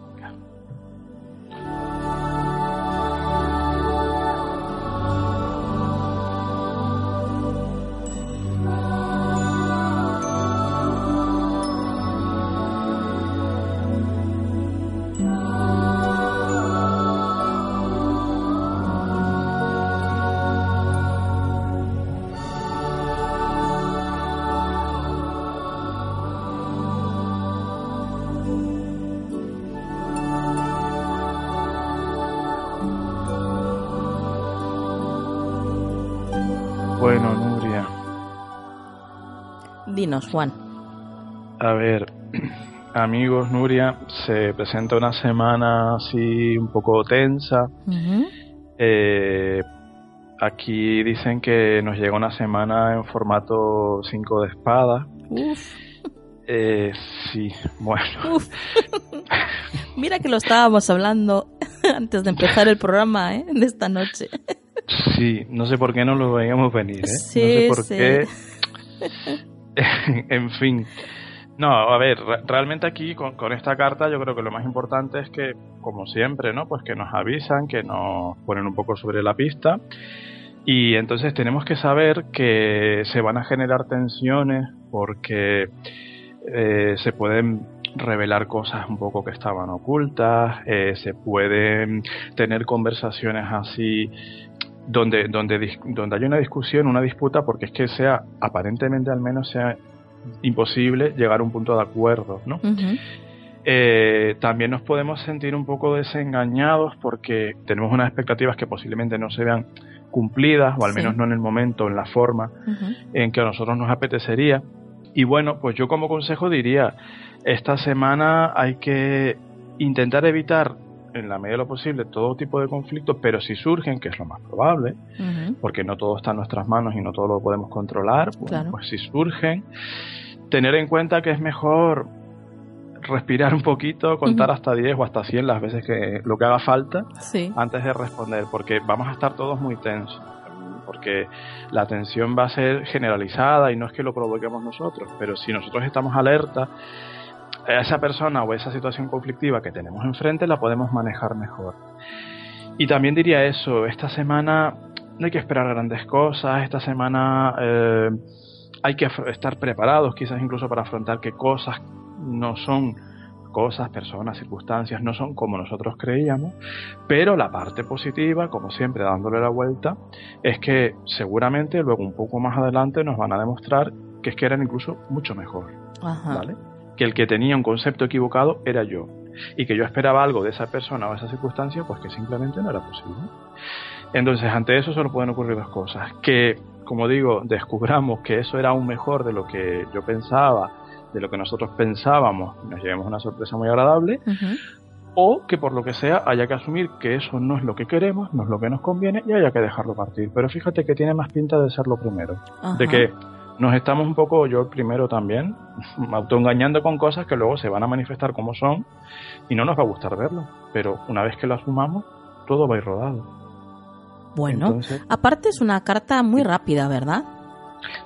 Juan.
A ver, amigos, Nuria, se presenta una semana así un poco tensa. Eh, aquí dicen que nos llega una semana en formato 5 de espada. Eh, sí, bueno.
Mira que lo estábamos hablando antes de empezar el programa ¿eh? de esta noche.
Sí, no sé por qué no lo veíamos venir, ¿eh?
Sí,
no sé por qué. en fin. No, a ver, realmente aquí con, con, esta carta yo creo que lo más importante es que, como siempre, ¿no? Pues que nos avisan, que nos ponen un poco sobre la pista y entonces tenemos que saber que se van a generar tensiones porque eh, se pueden revelar cosas un poco que estaban ocultas, eh, se pueden tener conversaciones así donde, donde, donde hay una discusión, una disputa, porque es que sea, aparentemente al menos sea imposible llegar a un punto de acuerdo, ¿no? Eh, también nos podemos sentir un poco desengañados porque tenemos unas expectativas que posiblemente no se vean cumplidas, o al menos no en el momento, en la forma en que a nosotros nos apetecería. Y bueno, pues yo como consejo diría, esta semana hay que intentar evitar en la medida de lo posible todo tipo de conflictos, pero si surgen, que es lo más probable, porque no todo está en nuestras manos y no todo lo podemos controlar, pues si surgen, tener en cuenta que es mejor respirar un poquito, contar hasta 10 o hasta 100 las veces que lo que haga falta antes de responder, porque vamos a estar todos muy tensos, porque la tensión va a ser generalizada y no es que lo provoquemos nosotros, pero si nosotros estamos alerta, esa persona o esa situación conflictiva que tenemos enfrente la podemos manejar mejor. Y también diría eso, esta semana no hay que esperar grandes cosas, esta semana eh, hay que estar preparados quizás incluso para afrontar que cosas no son cosas, personas, circunstancias, no son como nosotros creíamos, pero la parte positiva, como siempre dándole la vuelta, es que seguramente luego un poco más adelante nos van a demostrar que es que eran incluso mucho mejor. ¿vale? Que el que tenía un concepto equivocado era yo. Y que yo esperaba algo de esa persona o esa circunstancia, pues que simplemente no era posible. Entonces, ante eso solo pueden ocurrir dos cosas. Que, como digo, descubramos que eso era aún mejor de lo que yo pensaba de lo que nosotros pensábamos nos llevemos una sorpresa muy agradable, o que por lo que sea haya que asumir que eso no es lo que queremos, no es lo que nos conviene y haya que dejarlo partir. Pero fíjate que tiene más pinta de ser lo primero, de que nos estamos un poco, yo primero también, autoengañando con cosas que luego se van a manifestar como son y no nos va a gustar verlo. Pero una vez que lo asumamos, todo va a ir rodado.
Bueno, aparte es una carta muy rápida, ¿verdad?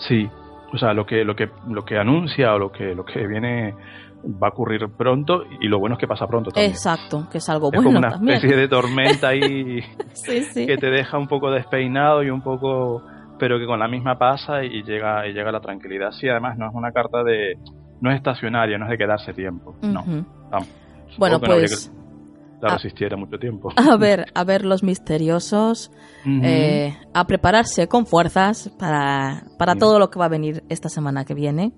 Sí, o sea, lo que, lo que, lo que anuncia o lo que, lo que viene va a ocurrir pronto y lo bueno es que pasa pronto también.
Exacto, que es algo
es
bueno.
Como una especie de tormenta ahí que te deja un poco despeinado y un poco pero que con la misma pasa y llega y llega la tranquilidad. Sí, además no es una carta de no es estacionaria, no es de quedarse tiempo, no.
Bueno, pues
la resistiera mucho tiempo.
A ver, a ver los misteriosos, eh, a prepararse con fuerzas para, para todo lo que va a venir esta semana que viene.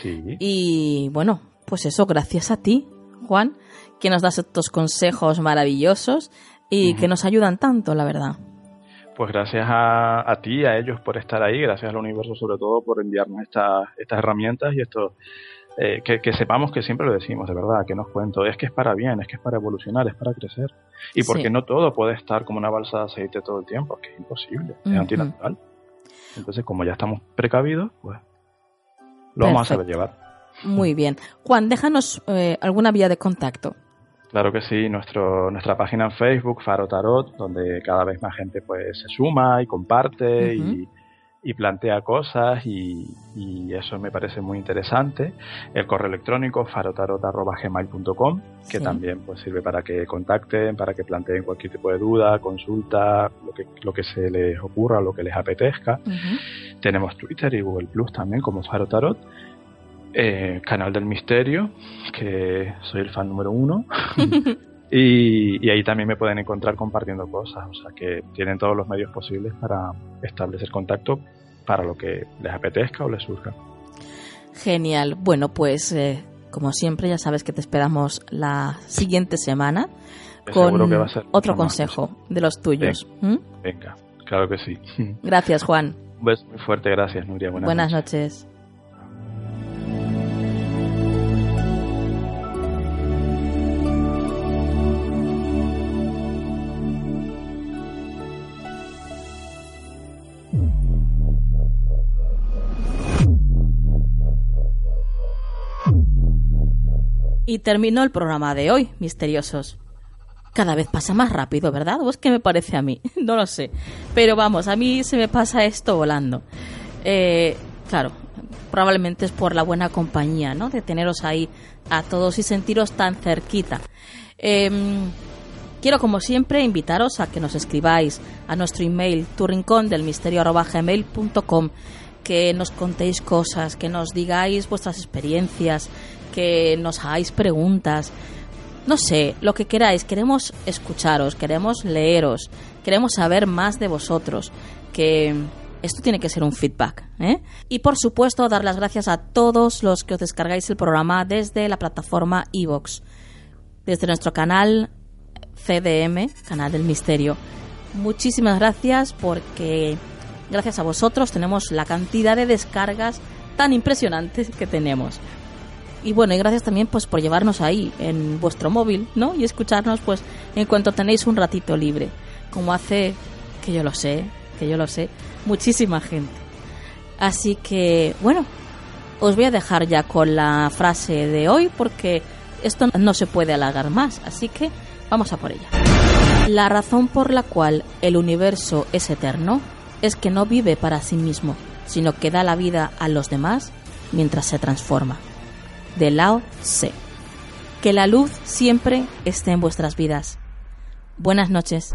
Sí.
Y bueno, pues eso, gracias a ti, Juan, que nos das estos consejos maravillosos y que nos ayudan tanto, la verdad.
Pues gracias a, a ti, a ellos por estar ahí, gracias al universo sobre todo por enviarnos estas estas herramientas y estos eh, que, sepamos que siempre lo decimos, de verdad, que nos cuento, es que es para bien, es que es para evolucionar, es para crecer. Y porque no todo puede estar como una balsa de aceite todo el tiempo, es que es imposible, es antinatural. Entonces, como ya estamos precavidos, pues lo vamos a saber llevar.
Muy bien. Juan, déjanos eh, alguna vía de contacto.
Claro que sí, nuestro, nuestra página en Facebook, Faro Tarot, donde cada vez más gente pues se suma y comparte y y plantea cosas y, eso me parece muy interesante. El correo electrónico farotarot.gmail.com que también pues sirve para que contacten, para que planteen cualquier tipo de duda, consulta, lo que, lo que se les ocurra, lo que les apetezca. Tenemos Twitter y Google Plus también como Farotarot. Eh, canal del Misterio, que soy el fan número uno. y, y, ahí también me pueden encontrar compartiendo cosas, o sea que tienen todos los medios posibles para establecer contacto para lo que les apetezca o les surja.
Genial. Bueno, pues eh, como siempre ya sabes que te esperamos la siguiente semana con otro consejo de los tuyos.
¿Mm? Venga, claro que sí.
Gracias, Juan.
Un beso muy fuerte, gracias, Nuria.
Buenas, noches. Y terminó el programa de hoy, misteriosos. cada vez pasa más rápido, ¿verdad? ¿O es que me parece a mí? No lo sé. Pero vamos, a mí se me pasa esto volando. Eh, claro, probablemente es por la buena compañía, ¿no? De teneros ahí a todos y sentiros tan cerquita. Em, quiero, como siempre, invitaros a que nos escribáis a nuestro email turrincón del misterio que nos contéis cosas, que nos digáis vuestras experiencias, que nos hagáis preguntas no sé, lo que queráis, queremos escucharos, queremos leeros, queremos saber más de vosotros, que esto tiene que ser un feedback. ¿eh? Y por supuesto, dar las gracias a todos los que os descargáis el programa desde la plataforma iVox, desde nuestro canal CDM, Canal del Misterio. Muchísimas gracias porque gracias a vosotros tenemos la cantidad de descargas tan impresionantes que tenemos. Y bueno, y gracias también pues por llevarnos ahí en vuestro móvil, ¿no? Y escucharnos pues en cuanto tenéis un ratito libre, como hace que yo lo sé, que yo lo sé, muchísima gente. Así que, bueno, os voy a dejar ya con la frase de hoy porque esto no se puede alargar más, así que vamos a por ella. La razón por la cual el universo es eterno es que no vive para sí mismo, sino que da la vida a los demás mientras se transforma de Lao Tse. Que la luz siempre esté en vuestras vidas. Buenas noches.